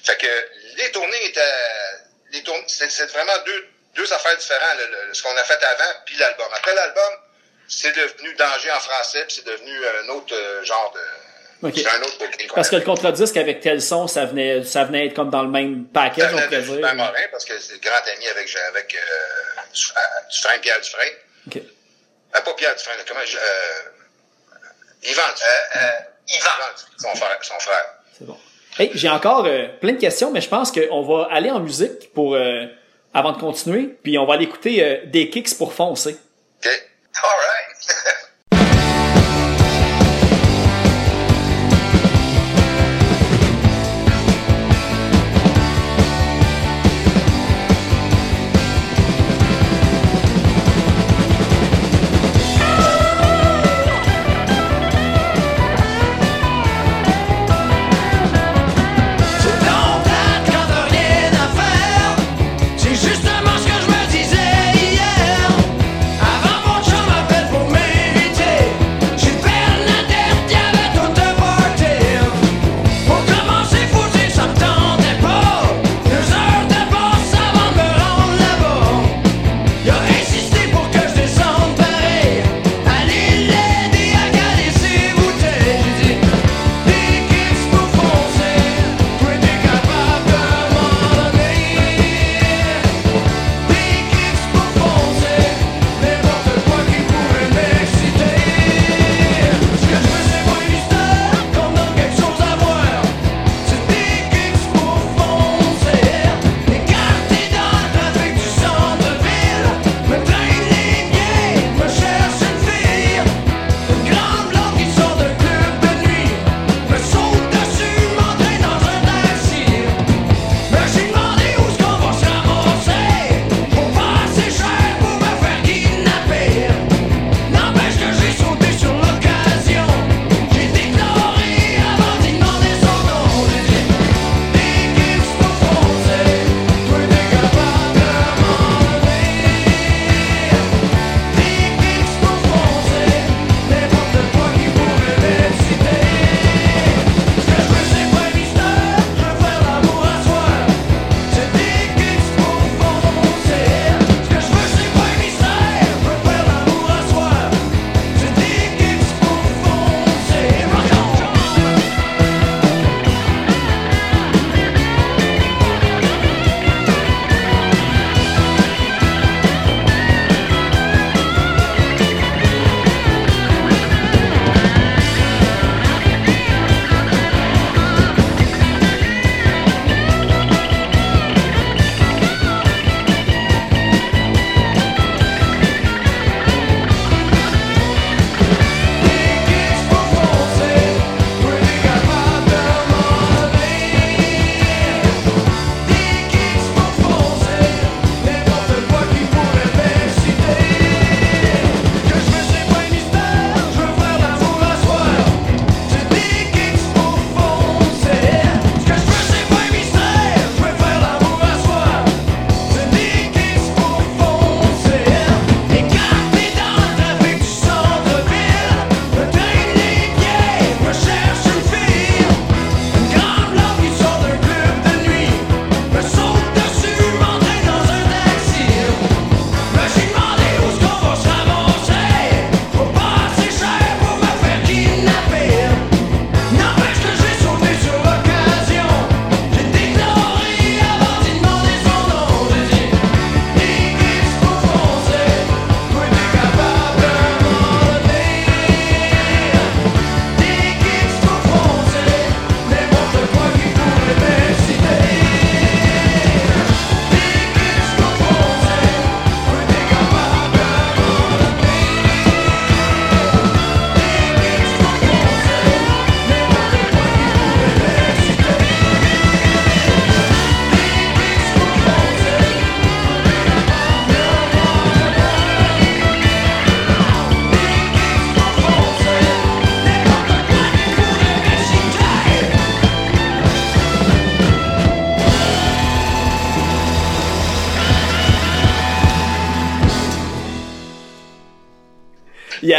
Fait que les tournées étaient, les tournées, c'est c'est vraiment deux, deux affaires différentes, le- le- ce qu'on a fait avant, puis l'album. Après l'album, c'est devenu Danger en français, puis c'est devenu un autre euh, genre de... Un autre booking Parce que a le contre-disque avec tel son, ça venait, ça venait être comme dans le même package, Ça on pourrait dire. Gilbert Morin, parce que c'est grand ami avec, avec euh, Duf- euh, Dufresne, Pierre Dufresne. Ok. Euh, pas Pierre Dufresne, comment je... Euh, Yvan Dufresne. Yvan. Yvan Dufresne, son frère. Son frère. C'est bon. Hey, j'ai encore euh, plein de questions, mais je pense qu'on va aller en musique pour euh, avant de continuer, puis on va aller écouter euh, des kicks pour foncer. OK? All right.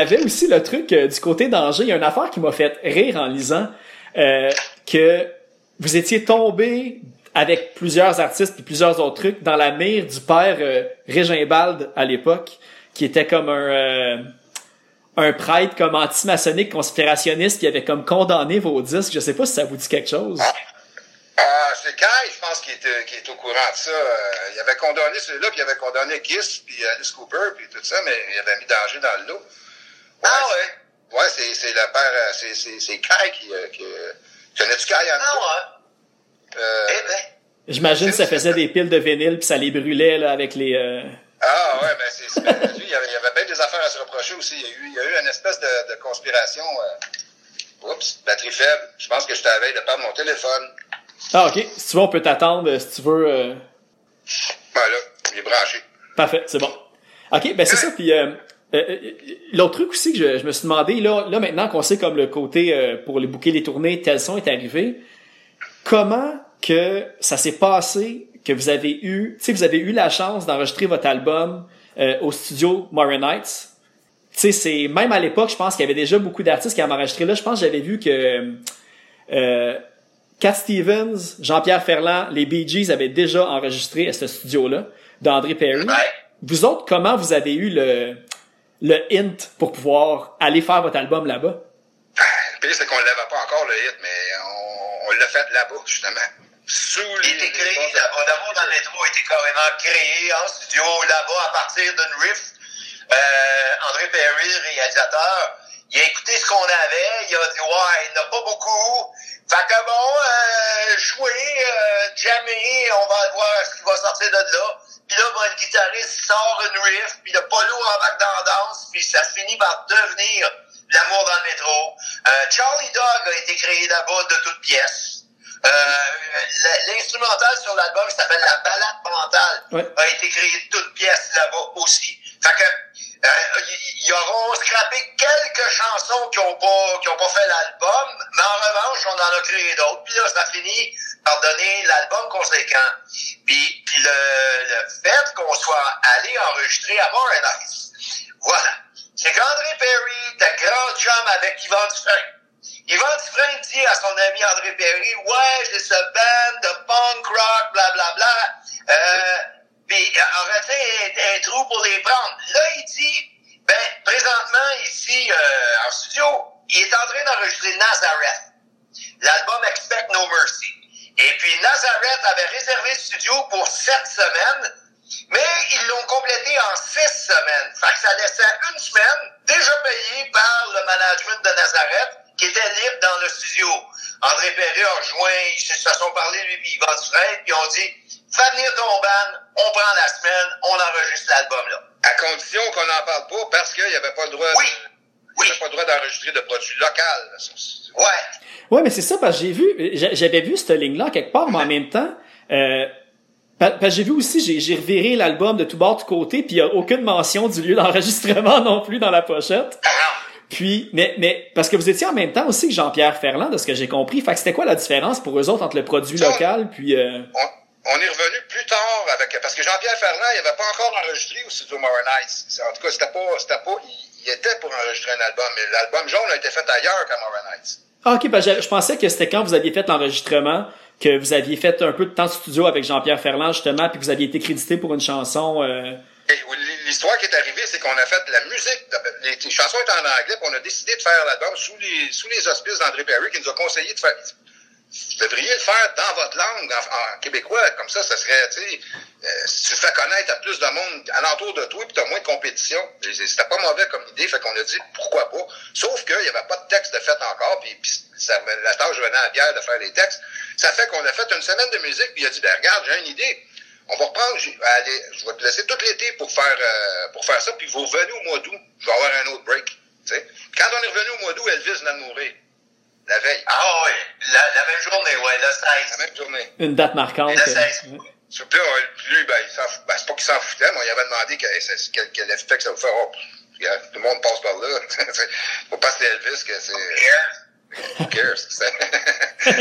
Avait aussi le truc euh, du côté danger. Il y a une affaire qui m'a fait rire en lisant euh, que vous étiez tombé avec plusieurs artistes et plusieurs autres trucs dans la mire du père euh, Régimbald à l'époque, qui était comme un euh, un prêtre comme anti-maçonnique conspirationniste qui avait comme condamné vos disques. Je sais pas si ça vous dit quelque chose. C'est Kai, je pense, qui est, qui est au courant de ça. Il avait condamné celui-là, puis il avait condamné Kiss, puis Alice Cooper, puis tout ça, mais il avait mis danger dans le lot. Ah ouais? Ouais, c'est, c'est le père, euh, c'est, c'est, c'est Kai qui, euh, qui euh, connais-tu Kai en Ah ouais? Euh, Eh ben. J'imagine que ça faisait des piles de vinyle puis ça les brûlait là avec les. euh, Ah ouais, ben c'est, c'est- lui, il y avait, il y avait bien des affaires à se reprocher aussi. Il y a eu, il y a eu une espèce de, de conspiration. Euh, oups, batterie faible. Je pense que je t'avais de perdre mon téléphone. Ah ok. Si tu veux, on peut t'attendre. Si tu veux. euh, Ben là, il est branché. Parfait, c'est bon. OK, ben c'est ça. Puis euh, euh, euh, l'autre truc aussi que je, je me suis demandé, là, là maintenant qu'on sait comme le côté euh, pour les bouquets, les tournées, tel son est arrivé, comment que ça s'est passé que vous avez eu, tu sais, vous avez eu la chance d'enregistrer votre album euh, au studio Morin Nights? Tu sais, c'est même à l'époque, je pense qu'il y avait déjà beaucoup d'artistes qui avaient enregistré là. Je pense que j'avais vu que euh, Cat Stevens, Jean-Pierre Ferland, les Bee Gees avaient déjà enregistré à ce studio-là d'André Perry. Vous autres, comment vous avez eu le, le hint pour pouvoir aller faire votre album là-bas? Le pire, c'est qu'on ne l'avait pas encore, le hit, mais on, on l'a fait là-bas, justement. Sous les. Il était créé, là-bas, d'amour dans le métro était carrément créé en studio là-bas à partir d'une riff. Euh, André Perry, réalisateur, il a écouté ce qu'on avait, il a dit ouais, il n'y en a pas beaucoup. Fait que bon, euh, jouer, euh, jammer, on va voir ce qui va sortir de là. Puis là, ben, le guitariste sort une riff, puis le polo embarque dans la danse, puis ça finit par devenir l'amour dans le métro. Euh, Charlie Dog a été créé là-bas de toutes pièces. Euh, L'instrumental sur l'album qui s'appelle La Balade mentale Ouais. a été créé de toutes pièces là-bas aussi. Fait que ils ils auront scrappé quelques chansons qui ont pas ont pas fait l'album, mais en revanche, on en a créé d'autres. Puis là, ça finit par donner l'album conséquent. Puis, puis le, fait qu'on soit allé enregistrer à Montréal, voilà. C'est qu'André Perry était grand chum avec Yvan Dufresne. Yvan Dufresne dit à son ami André Perry, ouais, j'ai ce band de punk rock, blablabla. Bla, bla. Euh, puis aurait un, un trou pour les prendre. Là, il dit, ben, présentement, ici, euh, en studio, il est en train d'enregistrer Nazareth. L'album Expect No Mercy. Et puis Nazareth avait réservé le studio pour sept semaines, mais ils l'ont complété en six semaines. Fait que ça laissait une semaine déjà payée par le management de Nazareth qui était libre dans le studio. André Perry a rejoint, ils se sont parlé lui puis Yvan Dufresne, puis on dit Fais venir ton band, on prend la semaine, on enregistre l'album là. À condition qu'on n'en parle pas, parce qu'il n'y avait pas le droit. Oui. n'y avait pas le droit d'enregistrer de produits locaux. Ouais. Ouais, mais c'est ça, parce que j'ai vu, j'a- j'avais vu cette ligne-là quelque part, mais en même temps, euh, pa- parce que j'ai vu aussi, j'ai, reviré l'album de tout bord, de côté, puis il y a aucune mention du lieu d'enregistrement non plus dans la pochette. Puis, mais, mais, parce que vous étiez en même temps aussi que Jean-Pierre Ferland, de ce que j'ai compris. Fait que c'était quoi la différence pour eux autres entre le produit local, puis, euh, On, on est revenu plus tard avec. Parce que Jean-Pierre Ferland, il n'avait pas encore enregistré au studio Morin Nights. En tout cas, c'était pas. C'était pas il, il était pour enregistrer un album, mais l'album jaune a été fait ailleurs qu'à Morin Nights. Ah, ok, que je, je pensais que c'était quand vous aviez fait l'enregistrement, que vous aviez fait un peu de temps de studio avec Jean-Pierre Ferland, justement, puis que vous aviez été crédité pour une chanson, euh, L'histoire qui est arrivée, c'est qu'on a fait la musique. Les, les chansons étaient en anglais, puis on a décidé de faire l'album sous les, sous les auspices d'André Perry, qui nous a conseillé de faire. Vous devriez le faire dans votre langue, en, en québécois, comme ça, ça serait, tu sais, euh, tu fais connaître à plus de monde alentour de toi, puis t'as moins de compétition. C'était pas mauvais comme idée, fait qu'on a dit pourquoi pas. Sauf qu'il y avait pas de texte de fait encore, puis, puis la tâche venait à Pierre de faire les textes. Ça fait qu'on a fait une semaine de musique, puis il a dit, ben regarde, j'ai une idée. On va reprendre, allez, je vais te laisser tout l'été pour faire euh, pour faire ça, puis vous revenez au mois d'août, je vais avoir un autre break. tu sais. Quand on est revenu au mois d'août, Elvis venait de. La veille, Ah oui, la, la même journée, ouais, le la 16. même journée. une date marquante. Le euh, 16. ouais. Puis là, on- lui, ben, il s'en fout- ben, c'est pas qu'il s'en foutait, mais on lui avait demandé quel, quel, quel effet que ça vous fait. Oh, tout le monde passe par là. Faut pas se Elvis que c'est. Who cares? C'est-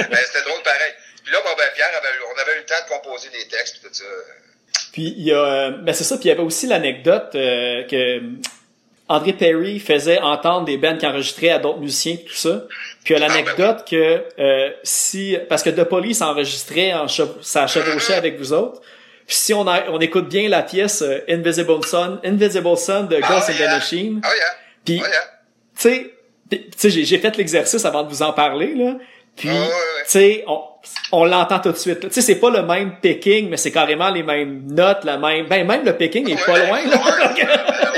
Mais c'était drôle pareil. Puis là, bon, ben, Pierre, avait, eu- on avait eu le temps de composer des textes, tout ça. Puis il y a, euh, ben c'est ça. Puis il y avait aussi l'anecdote euh, que André Perry faisait entendre des bands qui enregistraient à d'autres musiciens tout ça. Puis il y a l'anecdote que euh, si parce que The Police enregistrait en ça chevauchait avec vous autres. Puis si on a- on écoute bien la pièce euh, Invisible Sun, Invisible Sun de Ghost in the. Machine. Oh yeah. Puis Oh yeah. tu sais, tu sais, j'ai, j'ai fait l'exercice avant de vous en parler, là. Puis, Ouais, ouais, ouais. tu sais, on, on l'entend tout de suite. Tu sais, c'est pas le même picking, mais c'est carrément les mêmes notes, la même, ben, même le picking est pas loin, là.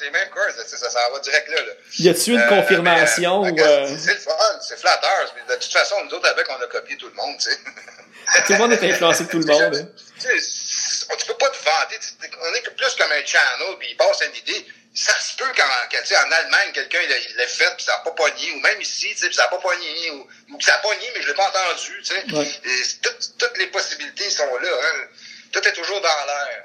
C'est mêmes chords, ça, ça, va direct là, là. y a-tu une Euh, confirmation euh, euh, c'est- le fun, c'est flatteur. Mais De toute façon, nous autres, avec, on a copié tout le monde, tu sais. tout le monde est influencé de tout le monde, hein. Tu peux pas te vanter. On est plus comme un channel, puis il passe une idée. Ça se peut quand, quand, en Allemagne, quelqu'un il l'a- fait, puis ça n'a pas pogné, ou même ici, puis ça n'a pas pogné, ou, ou que ça a pogné, mais je l'ai pas entendu. Ouais. Et toutes, les possibilités sont là, hein. Tout est toujours dans l'air.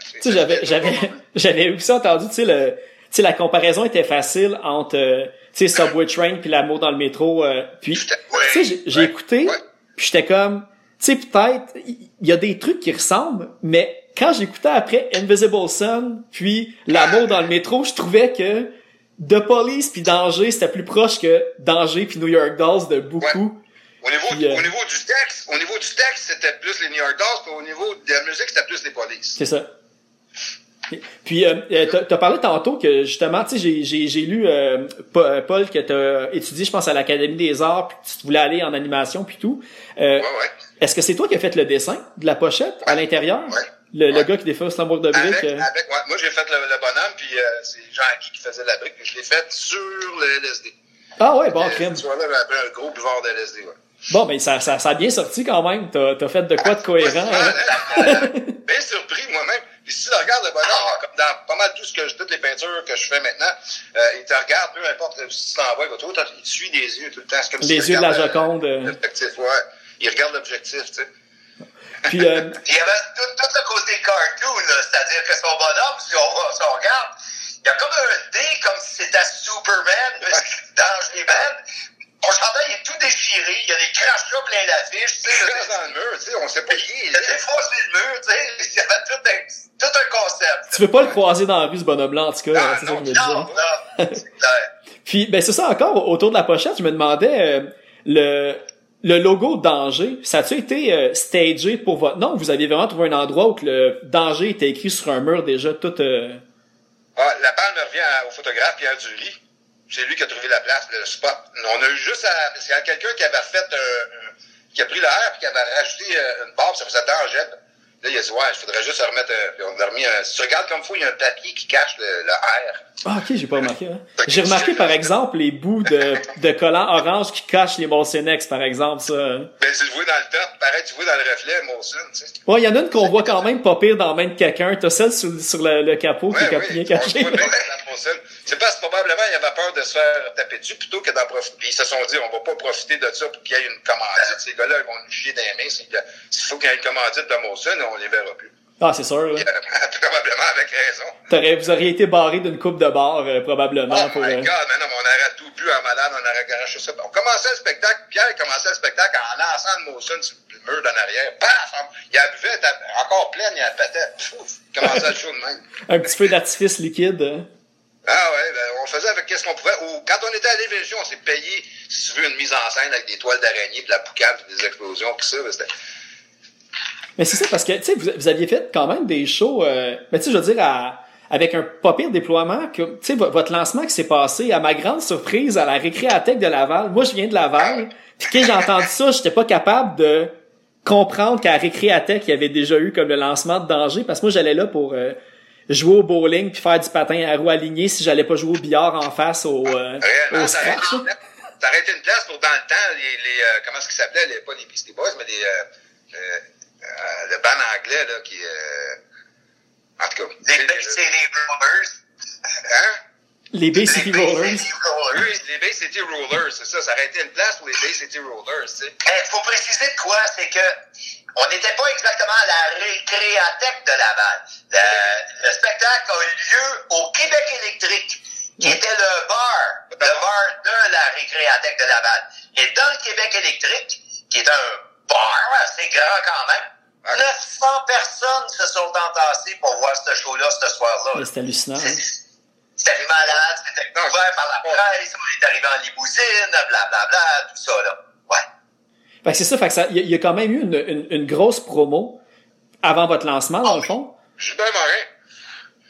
J'avais, aussi entendu, tu sais, le, sais, la comparaison était facile entre, euh, tu sais, Subway Train puis l'amour dans le métro, euh, puis, tu sais, j'ai, Ouais. écouté, Ouais. puis j'étais comme, tu sais, peut-être, il y, a des trucs qui ressemblent, mais quand j'écoutais après Invisible Sun, puis l'amour dans le métro, je trouvais que The Police puis Danger, c'était plus proche que Danger puis New York Dolls de beaucoup. Au niveau, Puis, euh, au niveau du texte, au niveau du texte, c'était plus les New York Dolls, puis au niveau de la musique, c'était plus les polices. C'est ça. Puis, euh, euh, t'as, t'as parlé tantôt que justement, tu sais, j'ai, lu euh, euh, Paul que t'as étudié, je pense, à l'Académie des Arts, puis tu voulais aller en animation puis tout. Euh, Ouais, ouais. Est-ce que c'est toi qui as fait le dessin de la pochette à l'intérieur? Ouais. Le, le gars qui défait Slambourg de briques. Avec, euh, avec, moi, j'ai fait le, le bonhomme, puis euh, c'est Jean-Guy qui faisait la brique, puis je l'ai fait sur le LSD. Ah ouais, bon, crème. Tu vois, là, après un gros buvard de LSD, ouais. Bon, ben ça, ça, ça a bien sorti quand même. T'as, t'as fait de quoi de cohérent. Ouais, hein? hein? Bien surpris moi-même. Puis si tu regardes le bonhomme, comme dans pas mal tout ce que je- toutes les peintures que je fais maintenant, euh, il te regarde, peu importe si tu t'envoies, il te suit des yeux tout le temps. C'est comme Les s'il yeux de la euh, Joconde. euh. L'objectif, ouais. Il regarde l'objectif, tu sais. Puis, euh, Il y avait tout, tout le côté cartoon, là. c'est-à-dire que son bonhomme, si on, si regarde, il y a comme un dé, comme si c'était Superman, mais dans les bandes. Son chandail est tout déchiré, il y a des crachats plein d'affiches, reste dans le mur, tu sais, on sait pas qui il a défoncé le mur, tu sais. Il y avait tout un, tout un concept. tu veux pas le croiser dans la rue, ce bonhomme-là, en tout cas. C'est ça que je me Non, disais. non, c'est clair. Puis ben c'est ça encore autour de la pochette, je me demandais euh, le le logo danger, ça a-tu été euh, stagé pour votre nom? Ou vous aviez vraiment trouvé un endroit où que le danger était écrit sur un mur déjà tout euh, Ah, la palme revient à- au photographe Pierre Dury. C'est lui qui a trouvé la place, le spot. On a eu juste à, a quelqu'un qui avait fait un, un- qui a pris l'air puis qui avait rajouté euh, une puis ça faisait danger. Là, il a dit, ouais, il faudrait juste remettre, euh, puis on a remis un, si tu regardes comme il faut, il y a un papier qui cache le, le R. Ah ok, j'ai pas remarqué. Hein. J'ai remarqué par exemple les bouts de, de collants orange qui cachent les Molsenex par exemple ça. hein. Ben, tu le vois dans le top, pareil, tu vois dans le reflet, Molson, tu sais. Ouais, il y en a une qu'on voit quand même pas pire dans la main de quelqu'un. T'as celle sur, sur le, le capot qui est oui, bien on C'est parce que probablement, il avait peur de se faire taper dessus plutôt que d'en profiter. Puis ils se sont dit, on va pas profiter de ça pour qu'il y ait une commandite. Ces gars-là, ils vont nous chier dans les mains. S'il faut qu'il y ait une commandite de Molson, on les verra plus. Ah c'est sûr. Euh, probablement avec raison. T'aurais- vous auriez été barré d'une coupe de bar euh, probablement. Oh pour, my euh, God, mais non, mais on aurait tout bu en malade, on aurait garoché ça. On commençait le spectacle, Pierre commençait le spectacle en lançant le Molson sur le mur d'en arrière. Paf! Il a buvait, était encore pleine, il a pété. Pouf! Il commençait le show de même. un petit peu d'artifice liquide. Ah ouais, ben, on faisait avec qu'est-ce qu'on pouvait. Ou, quand on était à l'Évésion, on s'est payé, si tu veux, une mise en scène avec des toiles d'araignée, de la boucane, puis des explosions, puis ça. ben, c'était- Mais c'est ça parce que tu sais vous, vous aviez fait quand même des shows euh, mais tu sais je veux dire à- avec un pas pire déploiement que tu sais vo- votre lancement qui s'est passé à ma grande surprise à la récréathèque de Laval. Moi je viens de Laval. Puis quand j'ai entendu ça, j'étais pas capable de comprendre qu'à la récréathèque, il y avait déjà eu comme le lancement de danger parce que moi j'allais là pour euh, jouer au bowling puis faire du patin à roue alignée si j'allais pas jouer au billard en face au euh, Réellement, au ça aurait scratch. été une place- ça aurait été une place pour dans le temps, les, les euh, comment est-ce qu'ils s'appelaient, les, pas les Beastie Boys, mais les, euh, euh, euh, le band anglais, là, qui, euh, en tout cas. Les c'est- Bay City Rollers. Hein? Les Bay Les City Bay Rollers. City Rollers. Oui, les Bay City Rollers, c'est ça. Ça aurait été une place pour les Bay City Rollers, tu sais. Il faut préciser de quoi, c'est que on n'était pas exactement à la récréathèque de Laval. Le, le spectacle a eu lieu au Québec électrique, qui était le bar, le bar de la récréathèque de Laval. Et dans le Québec électrique, qui est un bar assez grand quand même, 900 personnes se sont entassées pour voir ce show-là ce soir-là. C'est hallucinant. hein. C'est- T'es malade, c'était couvert par la presse, on est arrivé en limousine, blablabla, tout ça, là. Fait que c'est ça, fait que ça, il y, a- il y a quand même eu une, une, une grosse promo avant votre lancement, dans le fond. Gilbert Morin.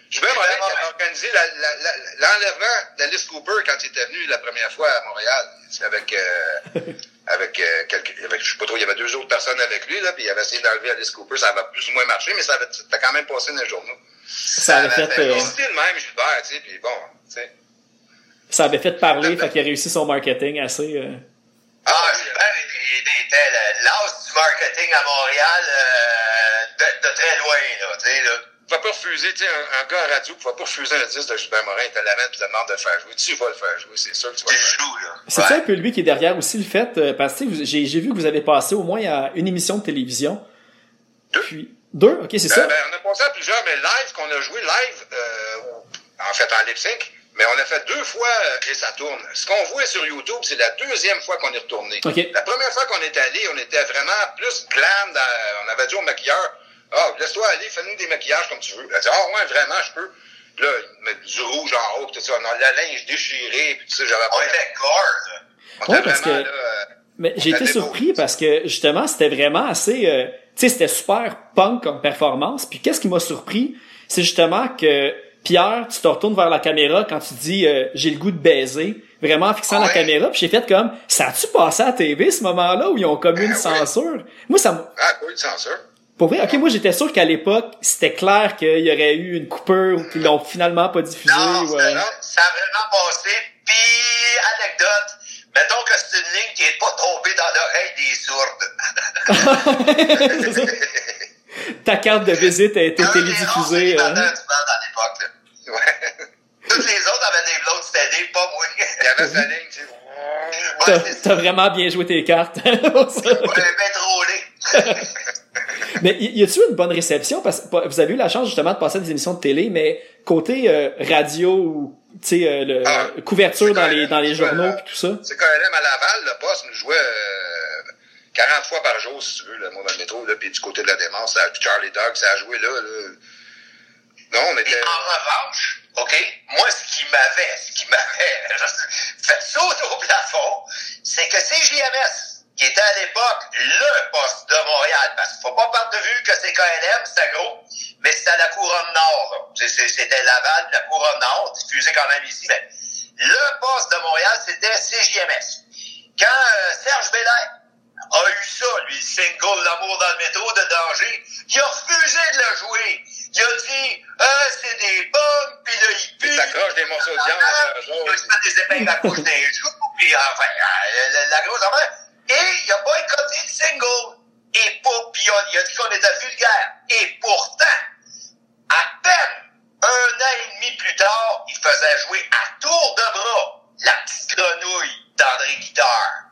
Gilbert Morin qui avait organisé la- la- la- l'enlèvement d'Alice Cooper quand il était venu la première fois à Montréal. C'est avec, euh, avec, euh, quelques, avec, je sais pas trop, il y avait deux autres personnes avec lui, là, puis il avait essayé d'enlever Alice Cooper. Ça avait plus ou moins marché, mais ça avait, ça quand même passé dans les journaux. Ça avait fait, euh, Il était le même, Gilbert, tu sais, puis bon, tu sais. ça avait fait parler, fait qu'il a réussi son marketing assez. Ah, Gilbert il, il était le- l'as du marketing à Montréal euh, de, de très loin, là, tu sais, là. Tu pouvais pas refuser, tu sais, un, un gars à radio pouvait pas refuser un disque de Gilbert Morin, il te l'amène puis te demande de le faire jouer. Tu vas le faire jouer, c'est sûr que tu vas Tu le faire joues, là. C'est Ouais. ça un peu lui qui est derrière aussi le fait, euh, parce que tu j'ai j'ai vu que vous avez passé au moins à une émission de télévision. Deux. Puis deux, ok, c'est Euh, ça? ben, on a passé à plusieurs, mais live, qu'on a joué live, euh, en fait en lip sync, mais on a fait deux fois euh, et ça tourne. Ce qu'on voit sur YouTube, c'est la deuxième fois qu'on est retourné. Ok. La première fois qu'on est allé, on était vraiment plus glam. Dans, on avait dit au maquilleur, ah, laisse-toi aller, fais-nous des maquillages comme tu veux. Elle a dit, ah ouais, vraiment, je peux. Puis là, il met du rouge en haut, puis tout ça. On a la linge déchiré, puis tout ça, j'avais On pas. était gore, là. On Ouais, parce vraiment, que- là, euh, Mais j'ai on été surpris beau. parce que justement, c'était vraiment assez. euh, tu sais, c'était super punk comme performance. Puis qu'est-ce qui m'a surpris, c'est justement que Pierre, tu te retournes vers la caméra quand tu dis euh, j'ai le goût de baiser, vraiment en fixant la caméra. Puis j'ai fait comme ça a-tu passé à la TV ce moment-là où ils ont comme une ouais. censure? Moi, ça m'a- Ah, quoi, de censure. pour vrai, ok, moi j'étais sûr qu'à l'époque c'était clair qu'il y aurait eu une coupure ou qu'ils l'ont finalement pas diffusé. Non, ou, euh, ça a vraiment passé. Puis, anecdote, mettons que c'est une ligne qui est pas tombée dans l'oreille des sourdes. Ta carte de visite a été télédiffusée. l'époque, là. Ouais. Toutes les autres avaient des blondes stédées, pas moi. Il y avait sa ligne, tu Ouais, t'as vraiment bien joué tes cartes. On avait bien trollé. mais y a-tu eu une bonne réception? Parce que vous avez eu la chance justement de passer à des émissions de télé, mais côté euh, radio ou tu sais euh, le- Ah, couverture dans les dans journaux puis tout ça? C'est KLM à Laval, le poste nous jouait euh, 40 fois par jour, si tu veux, là, moi, dans le métro, là, puis du côté de la démence, Charlie Dog, ça a joué là, là. Non, on Et était... en revanche, OK, moi, ce qui m'avait, ce qui m'avait fait sauter au plafond, c'est que CJMS, qui était à l'époque le poste de Montréal, parce qu'il faut pas perdre de vue que c'est KLM, c'était gros, mais c'était la couronne nord. C'est- c'est- C'était Laval, la couronne nord, diffusé quand même ici, mais le poste de Montréal, c'était CJMS. Quand euh, Serge Belair a eu ça, lui, le single L'amour dans le métro de danger, il a refusé de le jouer. Il a dit, euh, c'est des bombes, puis là, il pue. Il s'accroche des morceaux de viande Ah, jour. Il se met des épingles à couche des joues, puis enfin, euh, la, la grosse affaire. Et il a boycotté le single. Et pour, puis il a, il a dit qu'on était vulgaire. Et pourtant, à peine un an et demi plus tard, il faisait jouer à tour de bras la petite grenouille d'André Guitard.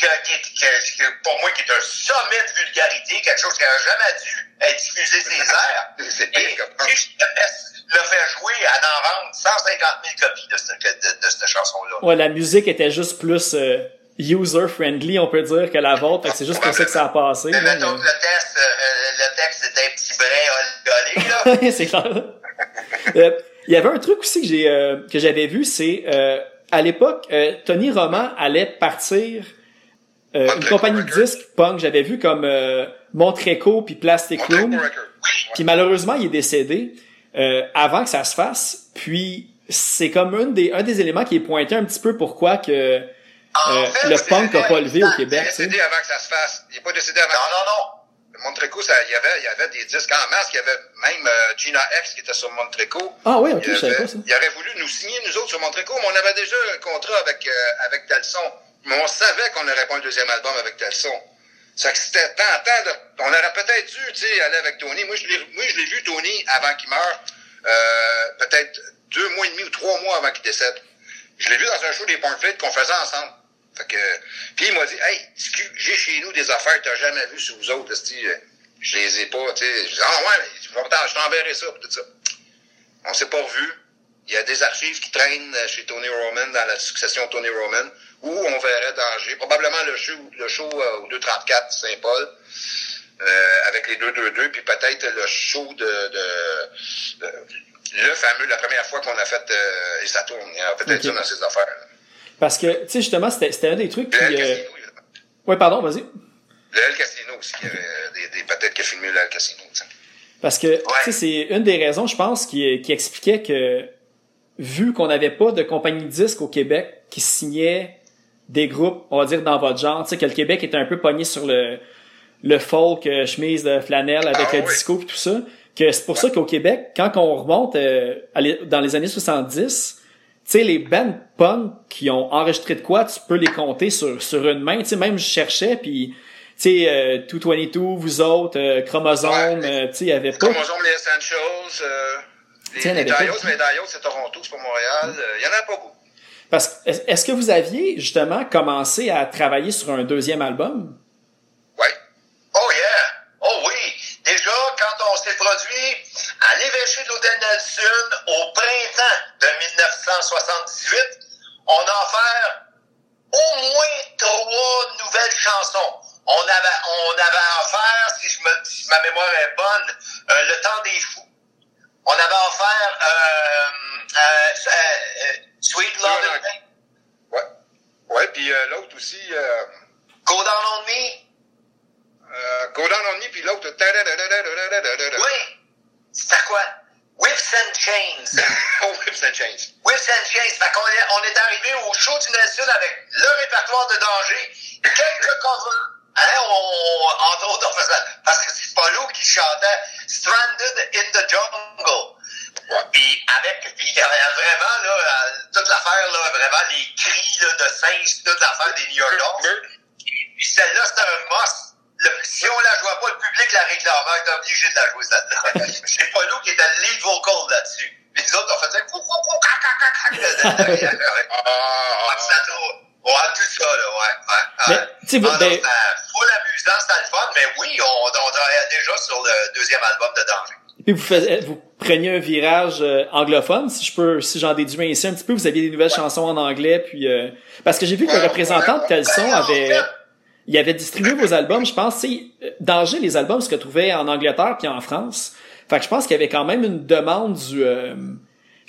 Que, qui que- que pour moi, qui est un sommet de vulgarité, quelque chose qui n'a jamais dû être diffusé ses airs. C'est Et puis, je le fait jouer à en vendre 150 000 copies de, ce- de, de cette chanson-là. Ouais, la musique était juste plus user friendly, on peut dire que la vôtre. Fait que c'est juste pour ça que ça a passé. Mais mettons mais- que le texte, euh, le texte était un petit brin olé, là. c'est clair. Euh, Il y avait un truc aussi que j'ai euh, que j'avais vu, c'est euh, à l'époque, euh, Tony Roman allait partir euh, une compagnie de disques punk. J'avais vu comme euh, Montreco puis Plastic Room. Puis malheureusement, il est décédé euh, avant que ça se fasse. Puis c'est comme un des un des éléments qui est pointé un petit peu pourquoi que En euh, fait, le punk a vrai, pas levé au exact. Il est Québec. décédé avant que ça se fasse. Il n'est pas décédé avant. Non, non, non. Montreco, ça, il y avait, il y avait des disques en masse. Il y avait même euh, Gina X qui était sur Montreco. Ah oui, ok, il, je savais avait- pas ça. il aurait voulu nous signer, nous autres, sur Montreco, mais on avait déjà un contrat avec, euh, avec Telson. Mais on savait qu'on n'aurait pas un deuxième album avec Telson. Ça que c'était tentant de, on aurait peut-être dû, tu sais, aller avec Tony. Moi, je l'ai, je l'ai vu, Tony, avant qu'il meure, euh, peut-être deux mois et demi ou trois mois avant qu'il décède. Je l'ai vu dans un show des Point Fate qu'on faisait ensemble. Fait que, puis il m'a dit, hey, j'ai chez nous des affaires que t'as jamais vues sur vous autres, esti. je les ai pas, tu sais. Je dis, ah ouais, mais je t'enverrai ça, tout ça. On s'est pas revus. Il y a des archives qui traînent euh, chez Tony Roman, dans la succession Tony Roman, où on verrait Danger. Probablement le show, le show euh, au 234 Saint-Paul, euh, avec les 222, puis peut-être le show de, de, de le fameux, la première fois qu'on a fait, euh, et ça tourne, il y a peut-être Ok. ça dans ces affaires. là. Parce que, tu sais, justement, c'était c'était un des trucs Le qui... Euh. Ouais, pardon, vas-y. Le El Casino aussi, il y avait des, des peut-être qui a filmé le El Casino. tu sais. Parce que, tu sais, c'est une des raisons, je pense, qui, qui expliquait que, vu qu'on n'avait pas de compagnie de disques au Québec qui signait des groupes, on va dire, dans votre genre, tu sais, que le Québec était un peu pogné sur le, le folk, euh, chemise de flanelle avec Ah le oui. disco et tout ça, que c'est pour ça qu'au Québec, quand on remonte euh, dans les années 70, tu sais, les bands punk qui ont enregistré de quoi, tu peux les compter sur, sur une main. Tu sais, même je cherchais, puis tu sais, euh, 222, vous autres, euh, Chromosome, Ouais. euh, tu sais, il y avait pas... Joue les Essentials, euh, les, les pas- mais Diodes, c'est Toronto, c'est pas Montréal. euh, Il y en a pas beaucoup. Parce est-ce que vous aviez justement commencé à travailler sur un deuxième album? Ouais. Oh yeah! Oh oui! Déjà, quand on s'est produit à l'évêché de l'Hôtel Nelson au printemps de 1978, on a offert au moins trois nouvelles chansons. On avait, on avait offert, si, je me, si ma mémoire est bonne, euh, Le Temps des Fous. On avait offert euh, euh, euh Sweet Love. Ouais. Ouais, puis euh, l'autre aussi. Go Down on Me. Euh, Go Down on Me, puis l'autre. Oui. C'était quoi? Whips and Chains. oh, Whips and Chains. Whips and Chains. Fait qu'on est, on est arrivé au show du National avec le répertoire de danger l'affaire des New Yorkers. Puis celle-là, c'était un must. Le- si on la jouait pas, le public la réclamait, était obligé de la jouer celle-là. C'est pas nous qui était le lead vocal là-dessus. Puis nous autres, on faisait cou, cou, cou, cac, cac, cac, cac. Ouais, tout ça, là, ouais. ouais, Mais, ouais. vous- Ah, ben- c'était full amusant, c'était le fun, mais oui, on, on travaillait déjà sur le deuxième album de Danger. Puis vous, faisiez, vous preniez un virage euh, anglophone, si je peux, si j'en déduis ainsi un petit peu, vous aviez des nouvelles chansons en anglais, puis euh, parce que j'ai vu que le représentant de Telson avait, il avait distribué vos albums, je pense, tu sais, euh, Danger, les albums se retrouvaient en Angleterre puis en France. Fait que je pense qu'il y avait quand même une demande du, euh,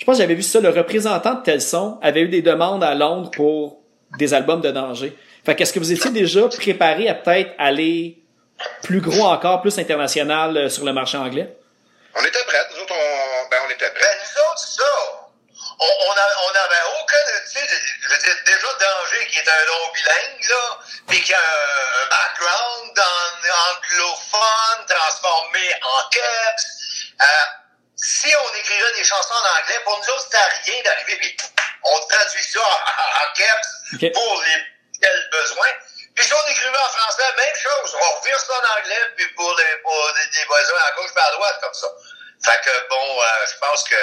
je pense que j'avais vu ça, le représentant de Telson avait eu des demandes à Londres pour des albums de Danger. Fait qu'est-ce que vous étiez déjà préparé à peut-être aller plus gros encore, plus international euh, sur le marché anglais? On était prêts, nous autres, on, ben, on était prêts. Ben, nous autres, ça, on, a- on avait aucun, tu sais, je veux dire, déjà Danger, qui est un nom bilingue, là, puis qui a un, un background en anglophone, transformé en caps. Euh, si on écrivait des chansons en anglais, pour nous autres, c'était rien d'arriver, puis on traduit ça en, en caps pour les tels besoins. Puis si on écrivait en français, même chose, on revire ça en anglais, puis pour les, pour des, des besoins à gauche et à droite, comme ça. Fait que bon, euh, je pense que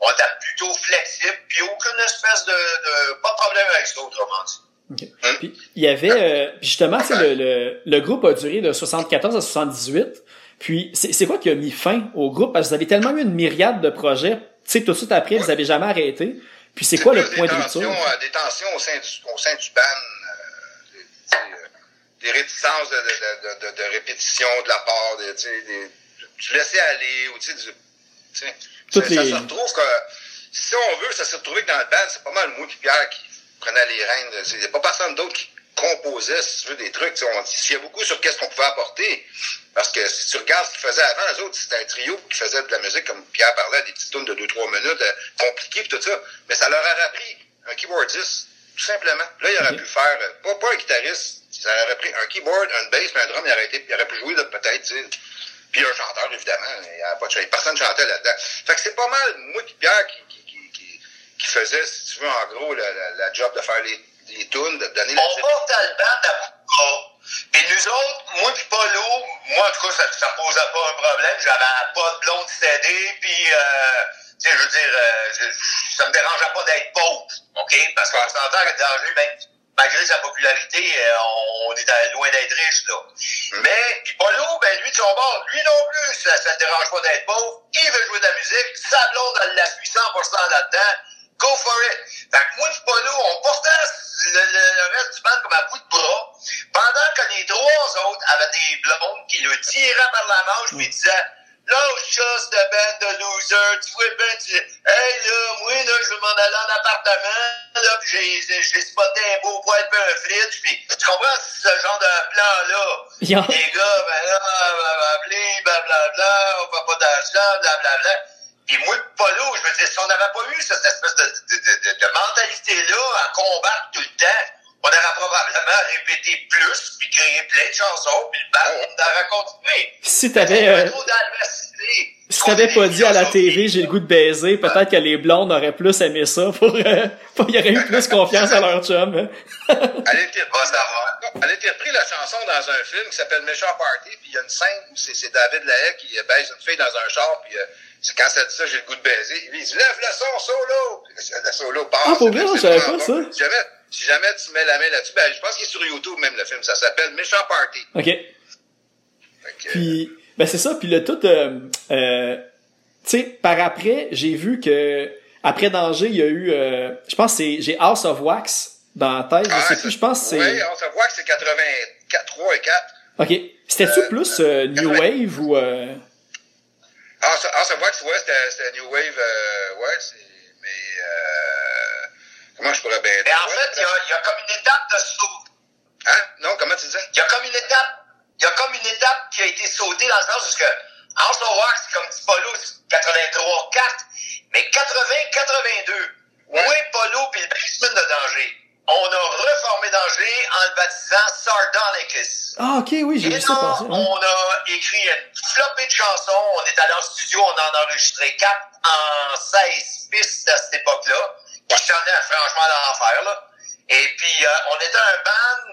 on était plutôt flexible, puis aucune espèce de, de pas de problème avec ça, autrement dit. Ok. Puis, il y avait, euh, puis justement, tu sais, le, le, le groupe a duré de 74 à 78. Puis, c'est c'est quoi qui a mis fin au groupe? Parce que vous avez tellement eu une myriade de projets. Tu sais, tout de suite après, vous avez jamais arrêté. Puis, c'est quoi le point des de rupture? euh, Des tensions au sein du, au sein du band, euh, des, tu sais, euh, des réticences de, de, de, de, de répétition de la part, de, tu sais, des, du laisser aller, ou tu sais, du, tu sais, Toutes ça, se retrouve que, si on veut, ça s'est retrouvé que dans le band, c'est pas mal moi et Pierre qui prenait les rênes. Il n'y a pas personne d'autre qui composait, si tu veux, des trucs. On s'il y a beaucoup sur qu'est-ce qu'on pouvait apporter. Parce que si tu regardes ce qu'ils faisaient avant, les autres, c'était un trio qui faisait de la musique, comme Pierre parlait, des petites tunes de 2-3 minutes, euh, compliquées pis tout ça. Mais ça leur aurait pris un keyboardiste, tout simplement. Là, il aurait pu faire, euh, pas, pas un guitariste, ça aurait pris un keyboard, un bass, puis un drum, il aurait, été, il aurait pu jouer peut-être, tu sais. Puis un chanteur, évidemment. Il y avait pas de ch- Personne chantait là-dedans. Fait que c'est pas mal, moi et Pierre, qui, qui, qui, qui, qui faisait, si tu veux, en gros, la, la, la job de faire les, les tunes, de donner la On portait le band à. Puis nous autres, moi puis Paulo, moi en tout cas, ça, ça posait pas un problème. J'avais pas de blonde stédée, puis euh, tu sais, je veux dire, euh, je- ça me dérangeait pas d'être pauvre, OK? Parce qu'on s'entend que Danger, ben, malgré sa popularité, euh, on était loin d'être riche, là. Mais, puis Paulo, ben lui, de son bord, lui non plus, ça, ça ne dérange pas d'être pauvre. Il veut jouer de la musique, sa blonde, elle l'appuie 100% là-dedans. Go for it! Fait que moi, puis Paulo, on portait le, le- le reste du band comme à bout de bras, pendant que les trois autres avaient des blondes qui le tiraient par la manche, puis disaient, lâche ça, cette bande de losers, tu vois ben, tu hey, là, moi, là, je veux m'en aller en appartement, là, pis j'ai, j'ai, spoté un beau poil pis un fridge, pis tu comprends ce genre de plan-là? Yeah. Les gars, ben là, va appeler, blablabla, on fait pas d'argent, blablabla. Et moi, Polo, je veux dire, si on n'avait pas eu cette espèce de, de, de, de, de mentalité-là à combattre tout le temps, on aurait probablement répété plus, puis créé plein de chansons, puis le band on aurait continué. Si t'avais, euh, si t'avais pas dit à la TV, j'ai le goût de baiser, peut-être que les blondes auraient plus aimé ça pour, euh, pour- y aurait eu plus confiance à leur chum. hein. Elle était, Va savoir. elle a été repris la chanson dans un film qui s'appelle Méchant Party, puis il y a une scène où c'est David Lahaye qui baise une fille dans un char, puis euh, c'est quand ça dit ça, j'ai le goût de baiser. Il dit Lève le son solo! Le solo. Ah, pour C'est je savais pas bon. ça. Jamais, si jamais tu mets la main là-dessus, ben, je pense qu'il est sur YouTube même le film, ça s'appelle Méchant Party. OK. Que, Puis, ben c'est ça. Puis le tout, euh, euh, tu sais, par après, j'ai vu que après Danger, il y a eu, euh, je pense que c'est, j'ai House of Wax dans la tête. Je ah, sais ça- plus. Je pense que c'est. Oui, on se voit que c'est 84, 3 et 4. Ok. C'était-tu Euh, plus euh, New Wave ou euh... Voit que tu vois, c'était New Wave, euh, ouais, c'est, mais, euh, comment je pourrais bien dire? Mais en Ouais, fait, il y a, il y a comme une étape de saut. Hein? Non, comment tu disais? Il y a comme une étape, il y a comme une étape qui a été sautée dans le sens où que House of Wax, c'est comme dit Polo, c'est 83-4, mais 80-82, Ouais. moi, Polo puis le basement de Danger, on a reformé Danger en le baptisant Sardonicus. Ah ok, oui, j'ai Et vu ça passer. hein. on a écrit une flopée de chansons. On est allé en studio, on en a enregistré 4 en 16 pistes à cette époque-là, qui sonnaient franchement à l'enfer. Là. Et puis, euh, on était un band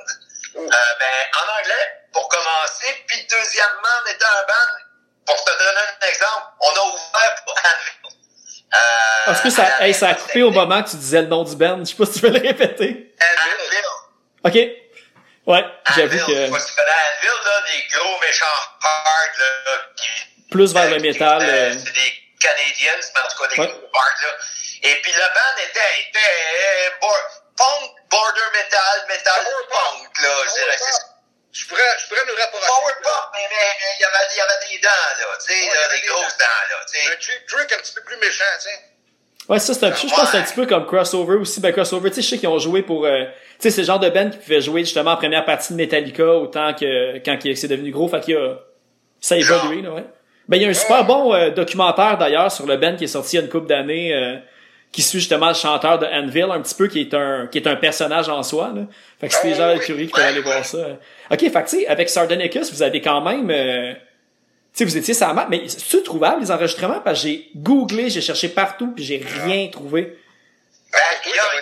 euh, ben, en anglais, pour commencer. Puis, deuxièmement, on était un band, pour te donner un exemple, on a ouvert pour Anvil. Euh, Parce que ça, hey, ça a coupé au moment que tu disais le nom du band. Je sais pas si tu veux le répéter. Anvil. Ok. Ouais, j'avoue que Anvil, là, des gros méchants hard, là, qui plus vers le Euh, métal. euh, euh, C'est des Canadiens, mais en tout cas des Ouais. gros parts, là. Et puis le band était, était euh, punk, border metal, metal Power punk, là. Je dirais. Je pourrais, je pourrais nous rapprocher. Power punk, mais mais- mais il y avait, il y avait des dents, là. Tu sais, Ouais, il y là, avait des des grosses dents. dents, là. Tu sais. Un trick, trick un petit peu plus méchant, tu sais. Ouais, ça, c'est un, je pense que c'est un petit peu comme Crossover aussi. Ben, Crossover, tu sais, je sais qu'ils ont joué pour, euh, tu sais, c'est le genre de band qui pouvait jouer justement en première partie de Metallica autant que quand il- c'est devenu gros. Fait qu'il y a, ça a évolué, là, ouais. Ben, il y a un super bon euh, documentaire d'ailleurs sur le band qui est sorti il y a une couple d'années, euh, qui suit justement le chanteur de Anvil, un petit peu, qui est un, qui est un personnage en soi, là. Fait que c'est gens oui. curieux qui peuvent aller voir ça. Ok, fait que tu sais, avec Sardonicus, vous avez quand même, euh, tu sais, vous étiez sur la map, mais c'est trouvable les enregistrements? Parce que j'ai googlé, j'ai cherché partout, puis j'ai rien trouvé. Ben, il y a rien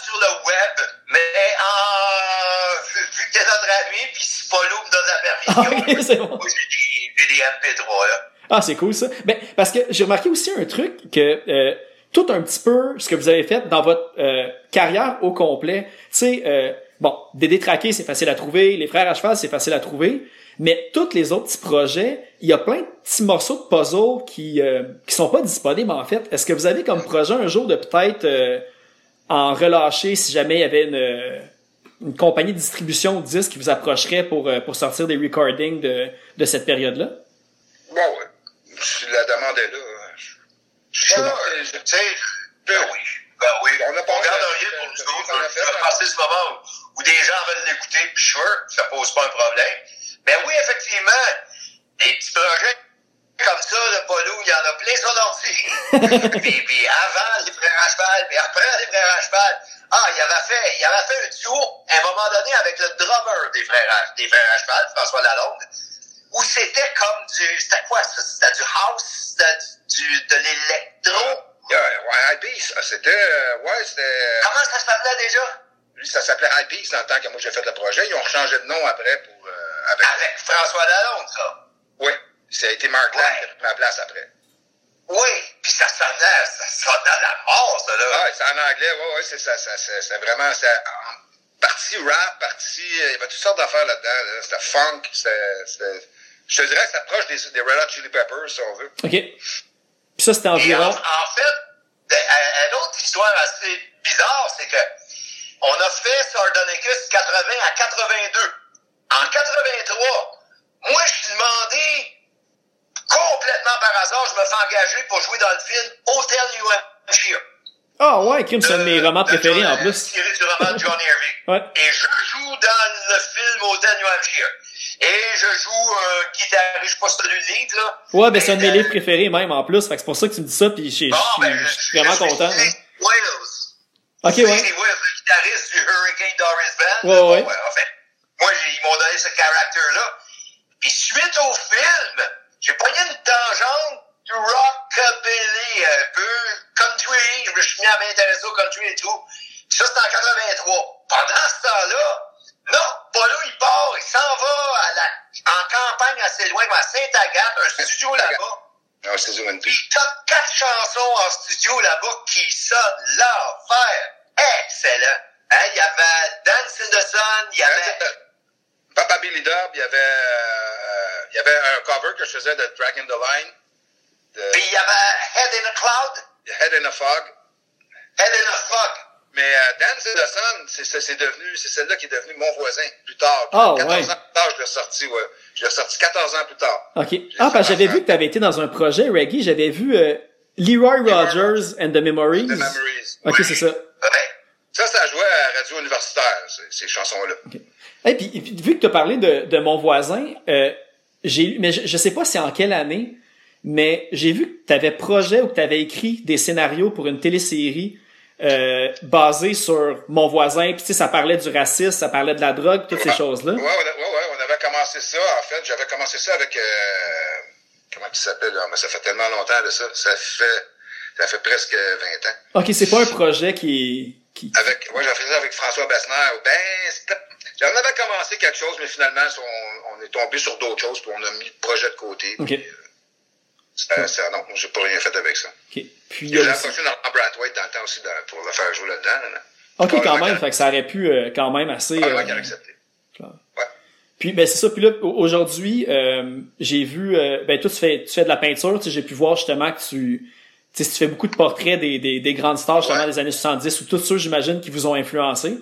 sur le web, mais en, vu, que t'es notre ami, puis si Polo me donne la Ah, permission, c'est bon. j'ai des, j'ai des MP3, là. Ah, c'est cool ça. Ben, parce que j'ai remarqué aussi un truc que euh, tout un petit peu ce que vous avez fait dans votre euh, carrière au complet. Tu sais, euh, bon, Dédé Traqué, c'est facile à trouver, les frères à cheval, c'est facile à trouver, mais tous les autres petits projets, il y a plein de petits morceaux de puzzle qui euh, qui sont pas disponibles en fait. Est-ce que vous avez comme projet un jour de peut-être euh, en relâcher si jamais il y avait une euh, une compagnie de distribution de disques qui vous approcherait pour euh, pour sortir des recordings de de cette période-là? Bon, la demande est là, je. Tu sais, ben oui. Ben oui. On a pas On garde rien pour nous autres. on a fait- Je vais passer ce moment où, des gens veulent l'écouter, puis sure, ça pose pas un problème. Ben oui, effectivement, des petits projets comme ça, le Polo, il y en a plein sur l'ordi. puis, puis avant les frères à cheval, puis après les frères à cheval. Ah, il avait fait, il avait fait un duo, à un moment donné, avec le drummer des frères à, des frères à cheval, François Lalonde, où c'était comme du, c'était quoi ça? C'était du house, c'était du, de l'électro? Yeah, ouais, High Peace, ah, c'était, euh, ouais, c'était, Comment ça s'appelait déjà? lui, ça s'appelait High Peace dans le temps que moi j'ai fait le projet. Ils ont changé de nom après pour, euh, avec, Avec François Lalonde, ça? oui, ça a été Mark Lang Ouais. qui a pris ma place après. Oui, puis ça sonnait, ça sonnait à la mort, ça, là. Ouais, c'est en anglais, ouais, ouais, c'est ça, ça, c'est vraiment, c'est partie rap, partie, euh, il y avait toutes sortes d'affaires là-dedans, là. C'était funk, c'était, je te dirais que c'est proche des, des Red Hot Chili Peppers, si on veut. OK. Puis ça, c'était Et en, environ... en fait, à- une autre histoire assez bizarre, c'est que on a fait Sardonicus 80 à 82. En 83, moi, je suis demandé complètement engagé pour jouer dans le film Hotel New Hampshire. Ah ouais, Crime, c'est un de mes de- romans préférés en plus. Tiré du roman de John Irving. Ouais. Et je joue dans le film Hotel New Hampshire. Et je joue un guitariste, je sais pas si t'as lu le livre, là. Ouais, ben c'est un de mes Mais, livres préférés même en plus, fait que c'est pour ça que tu me dis ça, puis je Bon, je- ben, je suis vraiment suis content. Hein. Wales. Ok, ouais. Wales, le guitariste du Hurricane Doris Band. Ouais, ouais. Bon, en fait, moi, ils m'ont donné ce caractère-là. Puis suite au film, j'ai pogné une tangente du rockabilly, un peu country. Je me suis mis à m'intéresser au country et tout. Ça, c'était en 83. Pendant ce temps-là, non, Polo, il part, il s'en va à la, en campagne assez loin, à Saint-Agathe, un studio là-bas. C'est du Puis il top quatre chansons en studio là-bas qui sonnent l'enfer. Excellent. Hein, il y avait Dance in the Sun, il y avait... Papa Billy Dub, il y avait, euh, il y avait un cover que je faisais de Drag in the Line, de Puis il y avait Head in a Cloud, Head in a Fog. Head in a Fog. Mais euh, the Sun, c'est, devenu, c'est celle-là qui est devenue mon voisin plus tard. Ah, 14 ouais. ans plus tard, je l'ai sorti, ouais. Je l'ai sorti 14 ans plus tard. Ok. Ah, parce que j'avais vu que t'avais été dans un projet, Reggie, j'avais vu euh, Leroy Rogers and the Memories. The Memories. Ok, c'est ça. Ouais. Ça, ça jouait à Radio Universitaire, ces, ces chansons-là. Et puis, vu que tu as parlé de, de mon voisin, euh, j'ai mais je, je sais pas c'est en quelle année, mais j'ai vu que tu avais projet ou que tu avais écrit des scénarios pour une télésérie euh, basée sur mon voisin, puis tu sais ça parlait du racisme, ça parlait de la drogue, toutes ces Ouais. choses-là. Ouais, ouais, ouais, ouais, on avait commencé ça, en fait. J'avais commencé ça avec, euh, comment il s'appelle, là? Mais ça fait tellement longtemps de ça. Ça fait, ça fait presque 20 ans. OK, c'est pas un projet qui qui Avec, moi, j'ai fait ça avec François Bessner. Ben, j'en avais commencé quelque chose, mais finalement, on, on est tombé sur d'autres choses, puis on a mis le projet de côté. Euh, ça, ça, non, j'ai pas rien fait avec ça. OK. Puis il y a aussi- dans Brathwaite dans le temps aussi dans- pour le faire jouer là-dedans. Là, là. OK quand même, qu'il- fait que ça aurait pu euh, quand même assez euh, a accepté. Ouais. Puis ben c'est ça. Puis là au- aujourd'hui, euh, j'ai vu. euh, ben toi tu fais tu fais de la peinture. Tu sais, j'ai pu voir justement que tu tu sais, tu fais beaucoup de portraits des, des, des grandes stars justement Ouais. des années 70 ou tous ceux j'imagine qui vous ont influencé.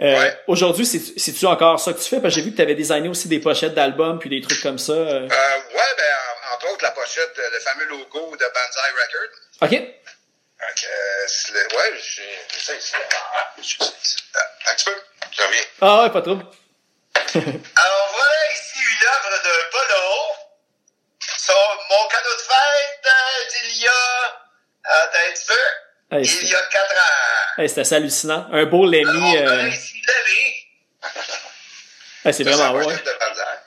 Euh, Ouais. Aujourd'hui, c'est c'est-tu encore ça que tu fais? Parce que j'ai vu que tu avais designé aussi des pochettes d'albums puis des trucs comme ça. euh. Ouais, ben, en- entre autres, la pochette, euh, le fameux logo de Banzai Record. OK. Donc, euh, le- ouais, j'ai ça ici. Ah, Un petit peu, je reviens. Ah ouais, pas trop. Alors voilà ici une œuvre de Polo. Son, mon cadeau de fête euh, d'il y a... Attends un petit peu. Hey, il y a quatre ans. hey, c'est assez hallucinant. Un beau Alors, Lemmy. on Euh... ici hey, c'est vraiment beau. pochette hein. de Banzai.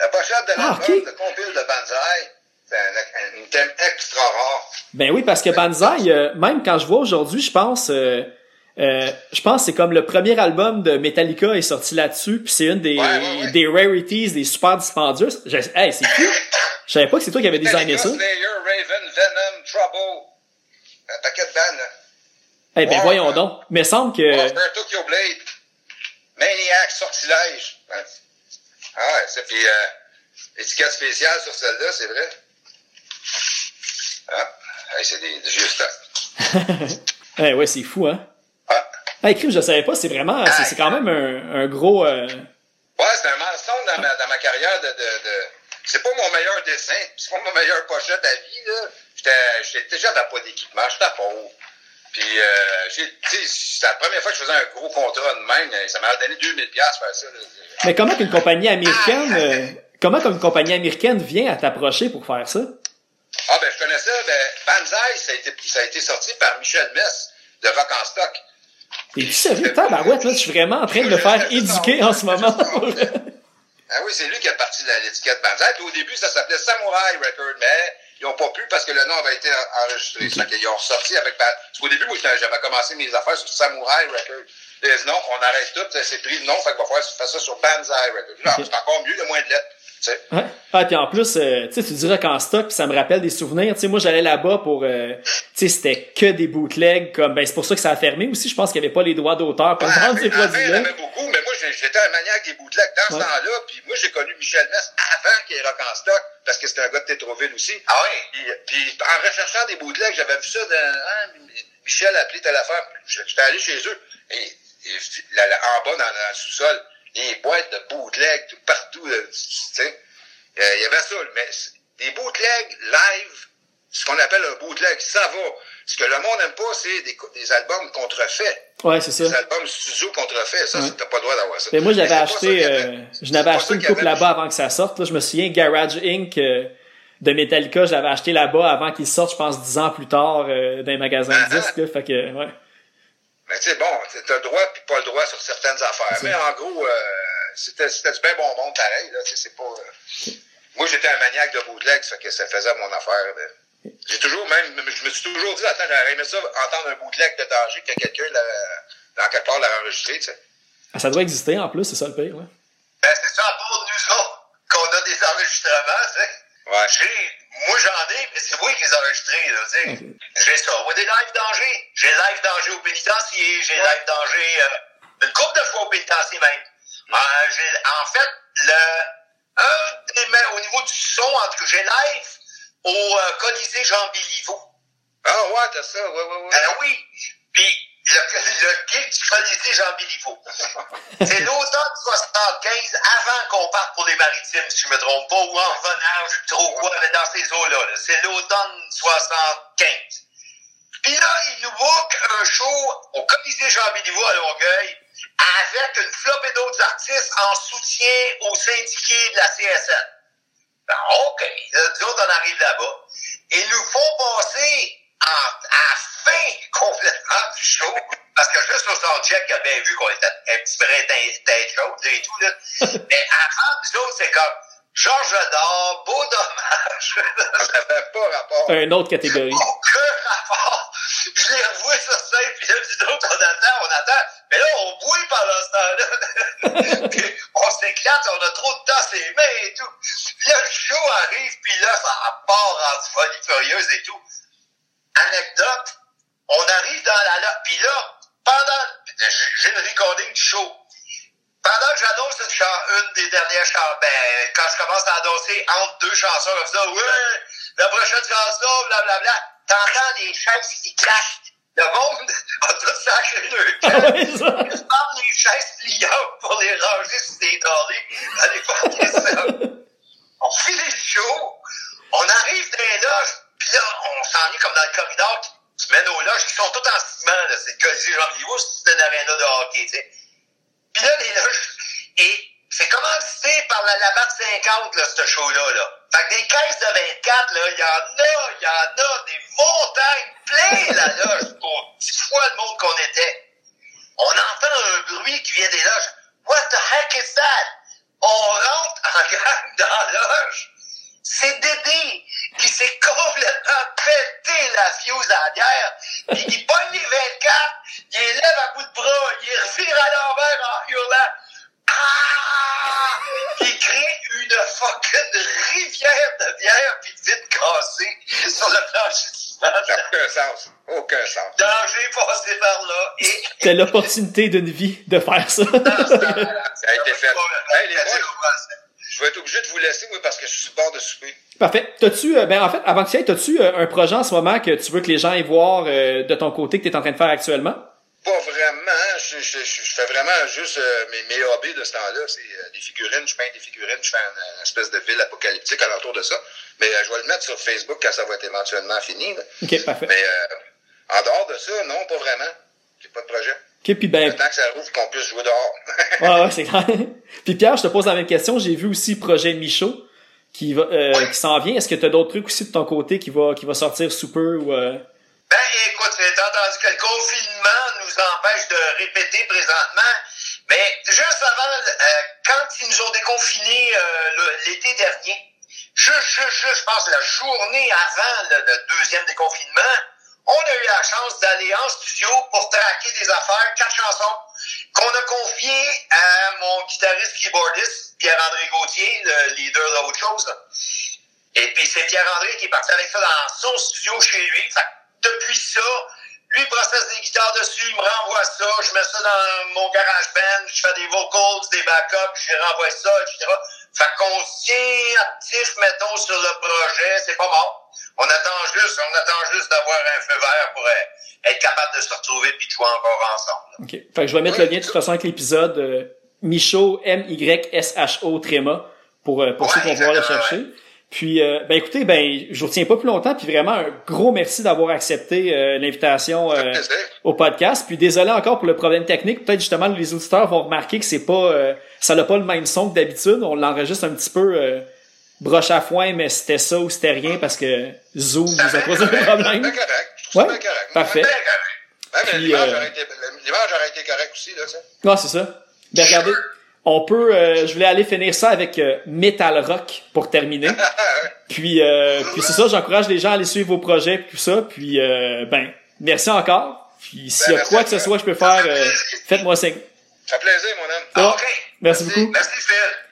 La pochette de Ah, l'album ok. de compile de Banzai, c'est un, un, thème extra rare. Ben oui, parce que Banzai, euh, même quand je vois aujourd'hui, je pense, euh, euh, je pense que c'est comme le premier album de Metallica est sorti là-dessus, puis c'est une des, Ouais, ouais, ouais. des rarities, des super dispendieux. Je- Hey, c'est fou. Je savais pas que c'est toi qui avais designé ça. Slayer, Raven, Venom, Trouble. Un paquet de bandes. Eh ben Ouais, voyons donc. Mais semble que Blade, Maniac, Sortilège. Ah ouais, ça, puis euh, étiquette spéciale sur celle-là, c'est vrai. Ah, hey, c'est des, du vieux. Eh ouais, c'est fou hein. Ah. Hey, crime, je savais pas, c'est vraiment c'est c'est quand même un, un gros euh, Ouais, c'est un milestone dans ma, dans ma carrière de... de, de... C'est pas mon meilleur dessin, c'est pas mon meilleur pochette à vie, là. J'étais, j'étais déjà dans pas d'équipement, j'étais pauvre. Puis, euh, tu c'est la première fois que je faisais un gros contrat de même, ça m'a donné 2000 pièces faire ça. Mais comment qu'une compagnie américaine euh, comment qu'une compagnie américaine vient à t'approcher pour faire ça? Ah, ben, je connais ça. Ben, Banzai, ça a été, ça a été sorti par Michel Mess, de Rock en stock. T'es-tu sérieux? Tabarouette, là, je suis vraiment en train de me faire éduquer en ce moment. Ah oui, c'est lui qui a parti de l'étiquette Banzai. Puis au début, ça s'appelait Samurai Record, mais ils n'ont pas pu parce que le nom avait été en- enregistré. Fait qu'ils ont ressorti avec... Parce qu'au début, moi, j'avais commencé mes affaires sur Samurai Record. Ils disent non, on arrête tout, ça s'est pris le nom, fait qu'on va faire, faire ça sur Banzai Record. Là, Ok. c'est encore mieux, il y a moins de lettres. Sais. Ouais. Ah, puis en plus, euh, tu sais, tu dirais qu'en stock, puis ça me rappelle des souvenirs. Tu sais, moi, j'allais là-bas pour, euh, tu sais, c'était que des bootlegs, comme, ben, c'est pour ça que ça a fermé aussi. Je pense qu'il n'y avait pas les droits d'auteur pour Ouais, vendre ces à la fin, il y en produits-là. avait beaucoup, mais moi, j'ai- j'étais un maniaque des bootlegs dans Ouais. ce temps-là, puis moi, j'ai connu Michel Mess avant qu'il ait rock en stock, parce que c'était un gars de Tétroville aussi. Ah oui? Puis, en recherchant des bootlegs, j'avais vu ça dans, hein, Michel a appelé telle affaire, puis j'étais allé chez eux, et, et là, là, en bas, dans, dans le sous-sol, des boîtes de bootlegs tout partout, tu sais. Euh, Il y avait ça, mais des bootlegs live ce qu'on appelle un bootleg, ça va. Ce que le monde n'aime pas, c'est des, albums contrefaits. Ouais, c'est ça. Des albums studio contrefaits. Ça, Ouais. t'as pas le droit d'avoir ça. Mais moi, j'avais acheté, euh, je n'avais acheté une coupe là-bas avant que ça sorte. Là. Je me souviens, Garage Inc. euh, de Metallica, je l'avais acheté là-bas avant qu'il sorte, je pense, dix ans plus tard, euh, dans les magasins de Uh-huh. disques. là. Fait que, ouais. Mais tu sais, bon, t'as le droit puis pas le droit sur certaines affaires. Mais en gros, euh, c'était c'était du bien bon monde pareil. Là, tu c'est pas. euh, Moi, j'étais un maniaque de bootleg, ça fait que ça faisait mon affaire. de- J'ai toujours même, je me suis toujours dit, attends, j'aurais aimé ça entendre un bootleg de danger que quelqu'un l'a- dans quelque part l'a enregistré, tu sais. Ah, ça doit exister en plus, c'est ça le pire. Là. Ben, c'est ça pour nous autres qu'on a des enregistrements, tu sais. Ouais. J'ai, moi j'en ai, mais c'est moi qui les ai enregistrés, là, tu sais. Ok. J'ai ça. Moi, des live danger. J'ai live danger au pénitencier, j'ai live danger euh, une couple de fois au pénitencier même. Euh, j'ai, en fait, le, un des, au niveau du son, en tout cas, j'ai live au euh, Colisée Jean Béliveau. Ah ouais, t'as ça, ouais, ouais, ouais. Ben oui. Puis le, le gig du Colisée Jean Béliveau. C'est l'automne 75, avant qu'on parte pour les maritimes, si je me trompe pas, ou en venant, je sais trop quoi, mais dans ces eaux-là. là. C'est l'automne 75. Puis là, il nous book un show au Colisée Jean Béliveau à Longueuil avec une flopée d'autres artistes en soutien aux syndiqués de la CSN. Ben, OK. Là, nous autres, on arrive là-bas. Et ils nous font passer en, fin complètement du show. Parce que juste au soundcheck, il a bien vu qu'on était un petit brin tête chaude et tout, là. Mais avant, nous autres, c'est comme Georges d'Or, beau dommage. Ça n'avait pas rapport. Une autre catégorie. Aucun rapport. Je l'ai revu sur scène, puis là, nous autres, on attend, on attend. Mais là, on bouille pendant ce temps-là. On s'éclate, on a trop de temps sur les mains et tout. Puis là, le show arrive, puis là, ça part en folie furieuse et tout. Anecdote, on arrive dans la... la- Puis là, pendant... j'ai- le recording du show. Pendant que j'annonce une, une des dernières chansons, ben, quand je commence à annoncer entre deux chansons comme ça, ouais, la prochaine chanson, blablabla, t'entends les chaises qui clashent. Le monde a tout sacré le camp. Ils parlent les chaises pliables pour les ranger sur des. Allez ça. On finit le show, on arrive dans les loges, puis là, on s'en est comme dans le corridor qui, qui mène aux loges qui sont toutes en ciment, là. C'est le Colisée Jean Vivot, c'est une aréna de hockey, tu sais. Puis là, les loges, et c'est commandité par la Labatt 50, là, ce show-là, là. Fait que des caisses de 24, là, il y en a, il y en a, des montagnes, plein la loge, pour dix fois le monde qu'on était. On entend un bruit qui vient des loges. What the heck is that? On rentre en gang dans la loge. C'est Dédé qui s'est complètement pété la fuse à la bière. Puis il pogne les 24, il les lève à bout de bras, il les revire à l'envers en hurlant. Ah! Il crée une fucking rivière de bière puis de vitre cassée sur le ciment. Ça n'a aucun sens. Aucun sens. Danger passé par là. Et C'était l'opportunité d'une vie de faire ça. Ça a été fait. Hey, les boys. Je vais être obligé de vous laisser, moi, parce que je suis sur le bord de souper. Parfait. T'as-tu, euh, ben en fait, avant que tu ailles, t'as-tu euh, un projet en ce moment que tu veux que les gens aillent voir euh, de ton côté que tu es en train de faire actuellement? Pas vraiment. Je, je, je, je fais vraiment juste euh, mes, mes hobbies de ce temps-là. C'est euh, des figurines. Je peins des figurines. Je fais une, une espèce de ville apocalyptique alentour de ça. Mais euh, je vais le mettre sur Facebook quand ça va être éventuellement fini. là. Ok, parfait. Mais euh, en dehors de ça, non, pas vraiment. J'ai pas de projet. Ok, puis ben, Le temps que ça rouvre, qu'on puisse jouer dehors. ouais, ouais, c'est clair. puis Pierre, je te pose la même question. J'ai vu aussi Projet Michaud qui va, euh, Oui. qui s'en vient. Est-ce que tu as d'autres trucs aussi de ton côté qui va, qui va sortir sous peu ou euh... Ben, écoute, entendu que le confinement nous empêche de répéter présentement, mais juste avant, euh, quand ils nous ont déconfinés euh, l'été dernier, juste, juste, juste, je pense, la journée avant le, le deuxième déconfinement, on a eu la chance d'aller en studio pour traquer des affaires, quatre chansons, qu'on a confiées à mon guitariste keyboardiste, Pierre-André Gauthier, le leader d'Autre Chose. là. Et puis c'est Pierre-André qui est parti avec ça dans son studio chez lui. Depuis ça, lui processe des guitares dessus, il me renvoie ça, je mets ça dans mon garage band, je fais des vocals, des backups, je renvoie ça, etc. Fait qu'on tient actif, mettons, sur le projet, c'est pas mort. On attend juste, on attend juste d'avoir un feu vert pour euh, être capable de se retrouver puis de jouer encore ensemble. Ok. Fait que je vais mettre le lien de toute façon avec l'épisode euh, Michaud, M-Y-S-H-O, Tréma, pour, euh, pour Ouais, ceux qui vont pouvoir le chercher. Puis, euh, ben écoutez, ben je vous retiens pas plus longtemps, puis vraiment un gros merci d'avoir accepté euh, l'invitation euh, au podcast. Puis désolé encore pour le problème technique. Peut-être justement les auditeurs vont remarquer que c'est pas, euh, ça n'a pas le même son que d'habitude. On l'enregistre un petit peu euh, broche à foin, mais c'était ça ou c'était rien parce que Zoom nous a posé un C'est problème. bien correct. Je Ouais, bien correct. parfait. Ben, Puis, l'image euh, aurait été, l'image aurait été correcte aussi, là, ça. Non, c'est ça. Ben regardez, on peut, euh, je voulais aller finir ça avec euh, Metal Rock pour terminer. Puis, euh, puis c'est ça, j'encourage les gens à aller suivre vos projets et tout ça. Puis, euh, ben, merci encore. Puis s'il y a merci quoi que ce soit que je peux faire, euh, faites-moi signe. Ça fait plaisir, mon homme. Bon. OK. Merci beaucoup. Merci, Phil.